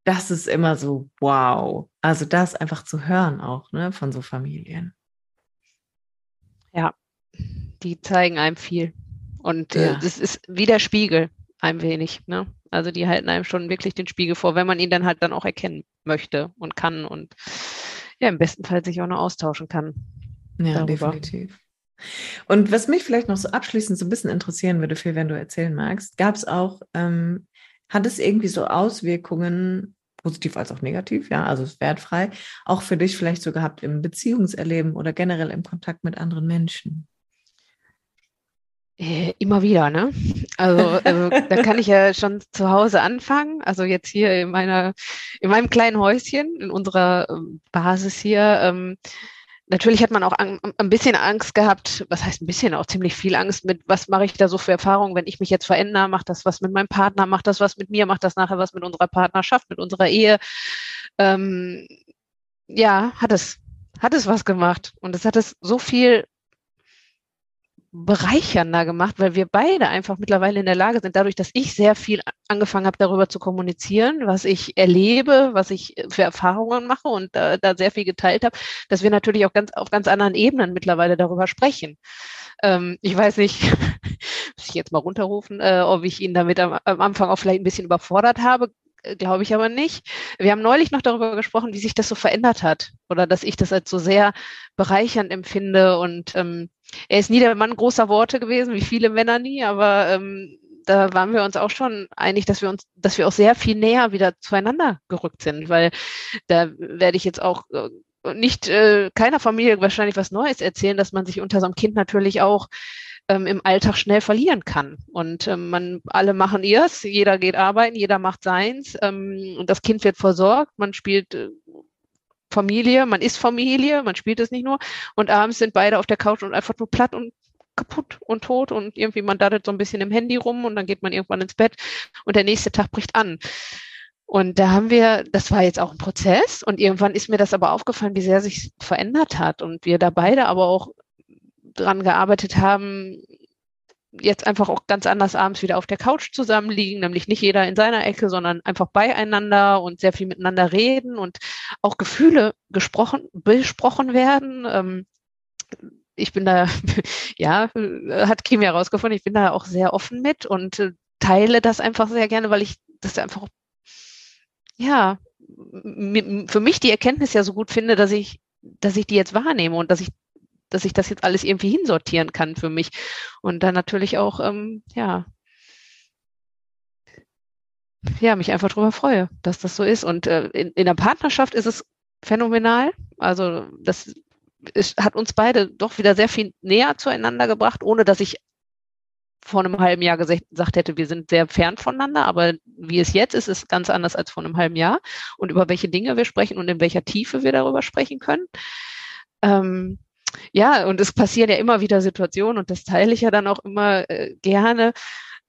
A: das ist immer so, wow. Also das einfach zu hören auch, ne, von so Familien.
B: Ja, die zeigen einem viel. Und äh, ja. äh, das ist wie der Spiegel ein wenig. Ne? Also die halten einem schon wirklich den Spiegel vor, wenn man ihn dann halt dann auch erkennen möchte und kann und ja, im besten Fall sich auch noch austauschen kann.
A: Ja, darüber. definitiv. Und was mich vielleicht noch so abschließend so ein bisschen interessieren würde, viel, wenn du erzählen magst, gab es auch, ähm, hat es irgendwie so Auswirkungen, positiv als auch negativ, ja, also ist wertfrei, auch für dich vielleicht so gehabt im Beziehungserleben oder generell im Kontakt mit anderen Menschen?
B: Äh, immer wieder, ne? Also, also da kann ich ja schon zu Hause anfangen. Also jetzt hier in meiner, in meinem kleinen Häuschen, in unserer ähm, Basis hier, ähm, natürlich hat man auch ein, ein, bisschen Angst gehabt, was heißt ein bisschen, auch ziemlich viel Angst mit, was mache ich da so für Erfahrungen, wenn ich mich jetzt verändere, macht das was mit meinem Partner, macht das was mit mir, macht das nachher was mit unserer Partnerschaft, mit unserer Ehe. Ähm, ja, hat es, hat es was gemacht. Und es hat es so viel bereichernder gemacht, weil wir beide einfach mittlerweile in der Lage sind, dadurch, dass ich sehr viel angefangen habe, darüber zu kommunizieren, was ich erlebe, was ich für Erfahrungen mache und äh, da sehr viel geteilt habe, dass wir natürlich auch ganz auf ganz anderen Ebenen mittlerweile darüber sprechen. Ähm, ich weiß nicht, muss ich jetzt mal runterrufen, äh, ob ich ihn damit am, am Anfang auch vielleicht ein bisschen überfordert habe glaube ich aber nicht. Wir haben neulich noch darüber gesprochen, wie sich das so verändert hat oder dass ich das als so sehr bereichernd empfinde. Und ähm, er ist nie der Mann großer Worte gewesen, wie viele Männer nie, aber ähm, da waren wir uns auch schon einig, dass wir uns, dass wir auch sehr viel näher wieder zueinander gerückt sind, weil da werde ich jetzt auch äh, nicht äh, keiner Familie wahrscheinlich was Neues erzählen, dass man sich unter so einem Kind natürlich auch ähm, im Alltag schnell verlieren kann. Und ähm, man, alle machen ihrs, jeder geht arbeiten, jeder macht seins, ähm, und das Kind wird versorgt, man spielt äh, Familie, man ist Familie, man spielt es nicht nur. Und abends sind beide auf der Couch und einfach nur platt und kaputt und tot und irgendwie man daddelt so ein bisschen im Handy rum und dann geht man irgendwann ins Bett und der nächste Tag bricht an. Und da haben wir, das war jetzt auch ein Prozess und irgendwann ist mir das aber aufgefallen, wie sehr sich verändert hat und wir da beide aber auch dran gearbeitet haben, jetzt einfach auch ganz anders abends wieder auf der Couch zusammenliegen, nämlich nicht jeder in seiner Ecke, sondern einfach beieinander und sehr viel miteinander reden und auch Gefühle gesprochen, besprochen werden. Ähm, ich bin da, ja, hat Kim herausgefunden, ich bin da auch sehr offen mit und äh, teile das einfach sehr gerne, weil ich das einfach, ja, für mich die Erkenntnis ja so gut finde, dass ich, dass ich die jetzt wahrnehme und dass ich dass ich das jetzt alles irgendwie hinsortieren kann für mich. Und dann natürlich auch, ähm, ja, ja, mich einfach darüber freue, dass das so ist. Und äh, in, in der Partnerschaft ist es phänomenal. Also das ist, hat uns beide doch wieder sehr viel näher zueinander gebracht, ohne dass ich vor einem halben Jahr gesagt, hätte, wir sind sehr fern voneinander, aber wie es jetzt ist, ist ganz anders als vor einem halben Jahr und über welche Dinge wir sprechen und in welcher Tiefe wir darüber sprechen können. Ähm, ja, und es passieren ja immer wieder Situationen und das teile ich ja dann auch immer äh, gerne,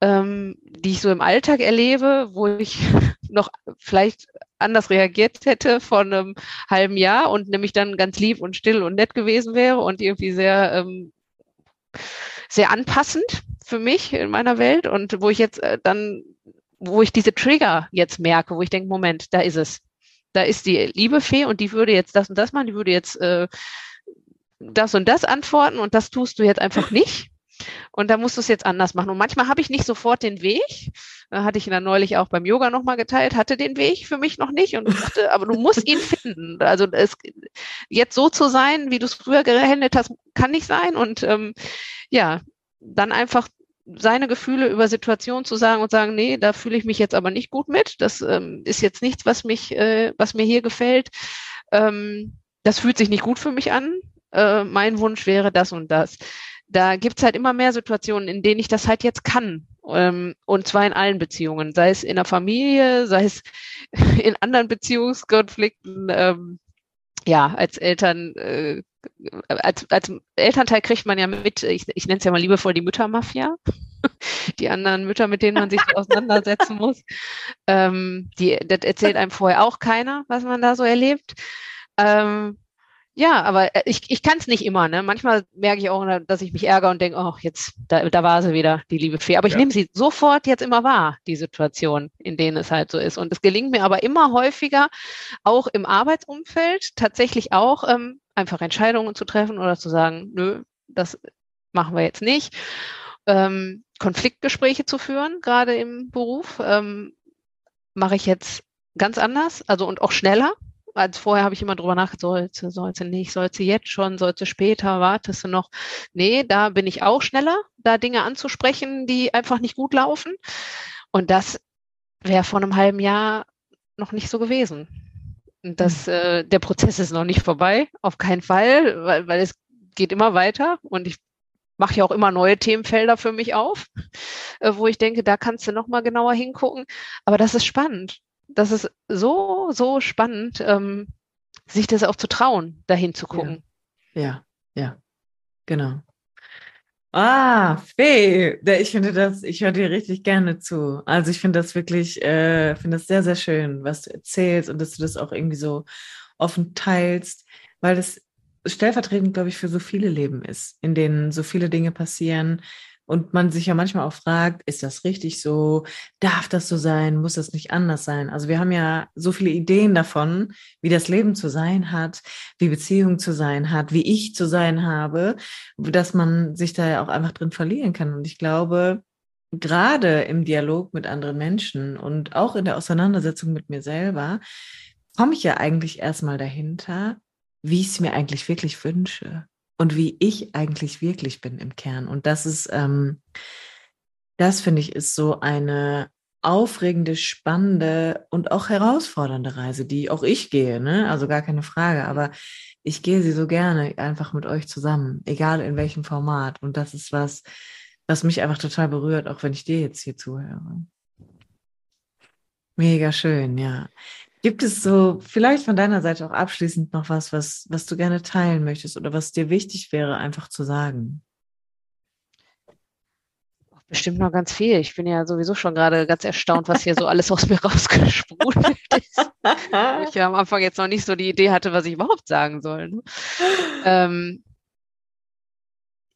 B: ähm, die ich so im Alltag erlebe, wo ich noch vielleicht anders reagiert hätte vor einem halben Jahr und nämlich dann ganz lieb und still und nett gewesen wäre und irgendwie sehr, ähm, sehr anpassend für mich in meiner Welt und wo ich jetzt äh, dann, wo ich diese Trigger jetzt merke, wo ich denke, Moment, da ist es. Da ist die liebe Fee und die würde jetzt das und das machen, die würde jetzt äh, das und das antworten und das tust du jetzt einfach nicht. Und da musst du es jetzt anders machen. Und manchmal habe ich nicht sofort den Weg. Da hatte ich ihn dann neulich auch beim Yoga nochmal geteilt, hatte den Weg für mich noch nicht und dachte, aber du musst ihn finden. Also es, jetzt so zu sein, wie du es früher gehandelt hast, kann nicht sein. Und ähm, ja, dann einfach seine Gefühle über Situationen zu sagen und sagen, nee, da fühle ich mich jetzt aber nicht gut mit. Das ähm, ist jetzt nichts, was mich, äh, was mir hier gefällt. Ähm, das fühlt sich nicht gut für mich an äh, mein Wunsch wäre das und das. Da gibt's halt immer mehr Situationen, in denen ich das halt jetzt kann. Ähm, und zwar in allen Beziehungen, sei es in der Familie, sei es in anderen Beziehungskonflikten. Ähm, ja, als Eltern, äh, als, als Elternteil kriegt man ja mit, ich, ich nenne es ja mal liebevoll die Müttermafia, die anderen Mütter, mit denen man sich auseinandersetzen muss. Ähm, die, das erzählt einem vorher auch keiner, was man da so erlebt. Ähm, ja, aber äh, ich, ich kann es nicht immer. Ne? Manchmal merke ich auch, dass ich mich ärgere und denke, oh, jetzt, da, da war sie wieder, die liebe Fee. Aber ich ja. nehme sie sofort jetzt immer wahr, die Situation, in denen es halt so ist. Und es gelingt mir aber immer häufiger, auch im Arbeitsumfeld, tatsächlich auch ähm, einfach Entscheidungen zu treffen oder zu sagen, nö, das machen wir jetzt nicht. Ähm, Konfliktgespräche zu führen, gerade im Beruf, ähm, mache ich jetzt ganz anders, also und auch schneller als vorher habe ich immer drüber nachgedacht, sollte, sollte nicht, sollte jetzt schon, sollte später, wartest du noch. Nee, da bin ich auch schneller, da Dinge anzusprechen, die einfach nicht gut laufen. Und das wäre vor einem halben Jahr noch nicht so gewesen. Und das, mhm. äh, der Prozess ist noch nicht vorbei, auf keinen Fall, weil, weil es geht immer weiter und ich mache ja auch immer neue Themenfelder für mich auf, äh, wo ich denke, da kannst du noch mal genauer hingucken. Aber das ist spannend das ist so, so spannend, ähm, sich das auch zu trauen, dahin zu gucken.
A: Ja, ja, genau. Ah, Fee, ich finde das, ich höre dir richtig gerne zu. Also ich finde das wirklich, äh, finde das sehr, sehr schön, was du erzählst und dass du das auch irgendwie so offen teilst, weil das stellvertretend, glaube ich, für so viele Leben ist, in denen so viele Dinge passieren, und man sich ja manchmal auch fragt, ist das richtig so? Darf das so sein? Muss das nicht anders sein? Also wir haben ja so viele Ideen davon, wie das Leben zu sein hat, wie Beziehung zu sein hat, wie ich zu sein habe, dass man sich da ja auch einfach drin verlieren kann. Und ich glaube, gerade im Dialog mit anderen Menschen und auch in der Auseinandersetzung mit mir selber, komme ich ja eigentlich erstmal dahinter, wie ich es mir eigentlich wirklich wünsche und wie ich eigentlich wirklich bin im Kern. Und das ist, ähm, das finde ich, ist so eine aufregende, spannende und auch herausfordernde Reise, die auch ich gehe, ne? Also gar keine Frage, aber ich gehe sie so gerne einfach mit euch zusammen, egal in welchem Format. Und das ist was, was mich einfach total berührt, auch wenn ich dir jetzt hier zuhöre. Mega schön, ja. Gibt es so vielleicht von deiner Seite auch abschließend noch was, was, was du gerne teilen möchtest oder was dir wichtig wäre, einfach zu sagen?
B: Bestimmt noch ganz viel. Ich bin ja sowieso schon gerade ganz erstaunt, was hier so alles aus mir rausgesprudelt ist. ich ja am Anfang jetzt noch nicht so die Idee hatte, was ich überhaupt sagen soll. Ne? Ähm,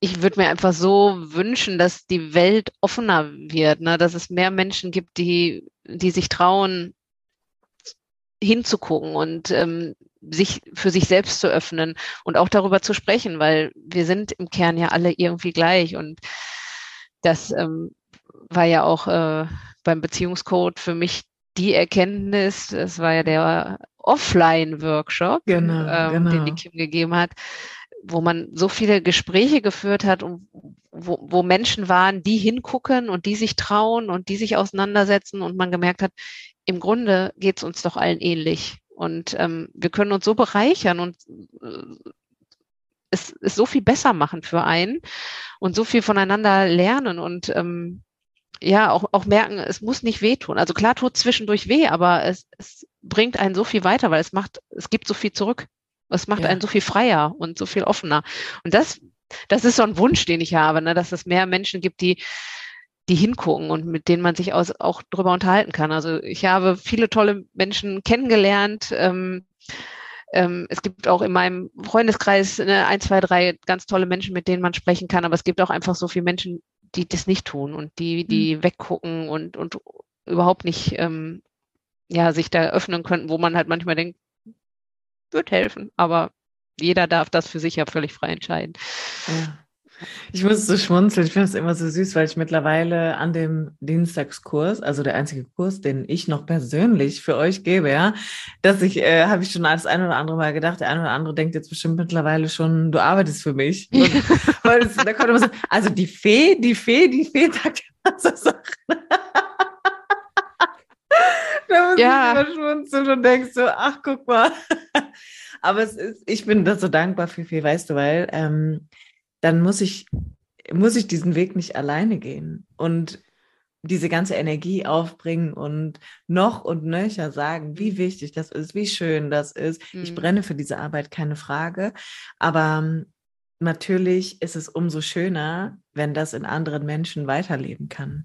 B: ich würde mir einfach so wünschen, dass die Welt offener wird, ne? dass es mehr Menschen gibt, die, die sich trauen, hinzugucken und ähm, sich für sich selbst zu öffnen und auch darüber zu sprechen, weil wir sind im Kern ja alle irgendwie gleich und das ähm, war ja auch äh, beim Beziehungscode für mich die Erkenntnis, das war ja der Offline-Workshop,
A: genau,
B: ähm,
A: genau.
B: den die Kim gegeben hat, wo man so viele Gespräche geführt hat und wo, wo Menschen waren, die hingucken und die sich trauen und die sich auseinandersetzen und man gemerkt hat, im Grunde geht es uns doch allen ähnlich. Und ähm, wir können uns so bereichern und äh, es, es so viel besser machen für einen und so viel voneinander lernen und ähm, ja, auch, auch merken, es muss nicht wehtun. Also klar tut zwischendurch weh, aber es, es bringt einen so viel weiter, weil es macht, es gibt so viel zurück. Es macht ja. einen so viel freier und so viel offener. Und das, das ist so ein Wunsch, den ich habe, ne, dass es mehr Menschen gibt, die die hingucken und mit denen man sich aus, auch drüber unterhalten kann. Also ich habe viele tolle Menschen kennengelernt. Ähm, ähm, es gibt auch in meinem Freundeskreis ne, ein, zwei, drei ganz tolle Menschen, mit denen man sprechen kann, aber es gibt auch einfach so viele Menschen, die das nicht tun und die, die mhm. weggucken und, und überhaupt nicht ähm, ja, sich da öffnen könnten, wo man halt manchmal denkt, wird helfen, aber jeder darf das für sich ja völlig frei entscheiden.
A: Ja. Ich muss so schmunzeln. Ich finde es immer so süß, weil ich mittlerweile an dem Dienstagskurs, also der einzige Kurs, den ich noch persönlich für euch gebe, ja, dass ich, äh, habe ich schon das ein oder andere Mal gedacht, der eine oder andere denkt jetzt bestimmt mittlerweile schon, du arbeitest für mich. Und, weil es, da kommt immer so, also die Fee, die Fee, die Fee sagt so Sachen. da muss ja. ich immer schmunzeln und denkst so, ach, guck mal. Aber es ist, ich bin da so dankbar für Fee, weißt du, weil ähm, dann muss ich, muss ich diesen Weg nicht alleine gehen und diese ganze Energie aufbringen und noch und nöcher sagen, wie wichtig das ist, wie schön das ist. Mhm. Ich brenne für diese Arbeit, keine Frage. Aber ähm, natürlich ist es umso schöner, wenn das in anderen Menschen weiterleben kann.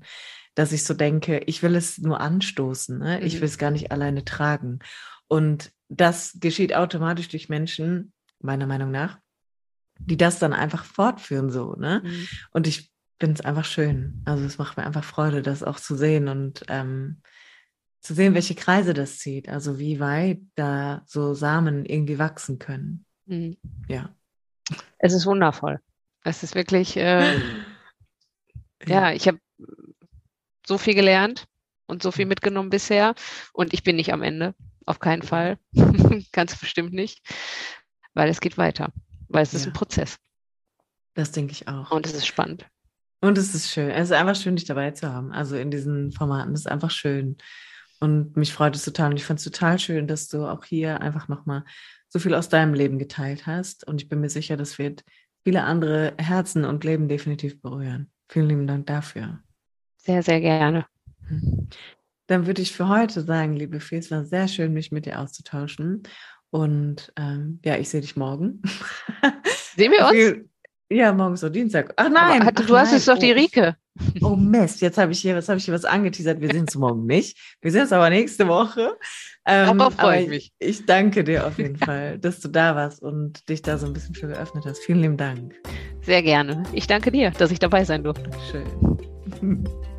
A: Dass ich so denke, ich will es nur anstoßen, ne? ich mhm. will es gar nicht alleine tragen. Und das geschieht automatisch durch Menschen, meiner Meinung nach, die das dann einfach fortführen so, ne? Mhm. Und ich finde es einfach schön. Also es macht mir einfach Freude, das auch zu sehen und ähm, zu sehen, welche Kreise das zieht. Also wie weit da so Samen irgendwie wachsen können. Mhm. Ja.
B: Es ist wundervoll. Es ist wirklich, äh, ja. ja, ich habe so viel gelernt und so viel mitgenommen bisher und ich bin nicht am Ende. Auf keinen Fall. Ganz bestimmt nicht. Weil es geht weiter weil es ja. ist ein Prozess.
A: Das denke ich auch.
B: Und es ist spannend.
A: Und es ist schön. Es ist einfach schön, dich dabei zu haben. Also in diesen Formaten. Es ist einfach schön. Und mich freut es total. Und ich fand es total schön, dass du auch hier einfach nochmal so viel aus deinem Leben geteilt hast. Und ich bin mir sicher, das wird viele andere Herzen und Leben definitiv berühren. Vielen lieben Dank dafür.
B: Sehr, sehr gerne.
A: Dann würde ich für heute sagen, liebe Fee, es war sehr schön, mich mit dir auszutauschen. Und ähm, ja, ich sehe dich morgen.
B: Sehen wir uns?
A: Ja, morgen ist so Dienstag. Ach nein.
B: Aber,
A: ach
B: du hast
A: nein.
B: jetzt doch die
A: Oh,
B: Rike.
A: Oh Mist, jetzt habe ich hier, was habe ich hier was angeteasert? Wir sehen uns morgen nicht. Wir sehen uns aber nächste Woche. Ähm,
B: Darauf freue ich
A: aber
B: mich.
A: Ich danke dir auf jeden Fall, dass du da warst und dich da so ein bisschen für geöffnet hast. Vielen lieben Dank.
B: Sehr gerne. Ich danke dir, dass ich dabei sein durfte.
A: Schön.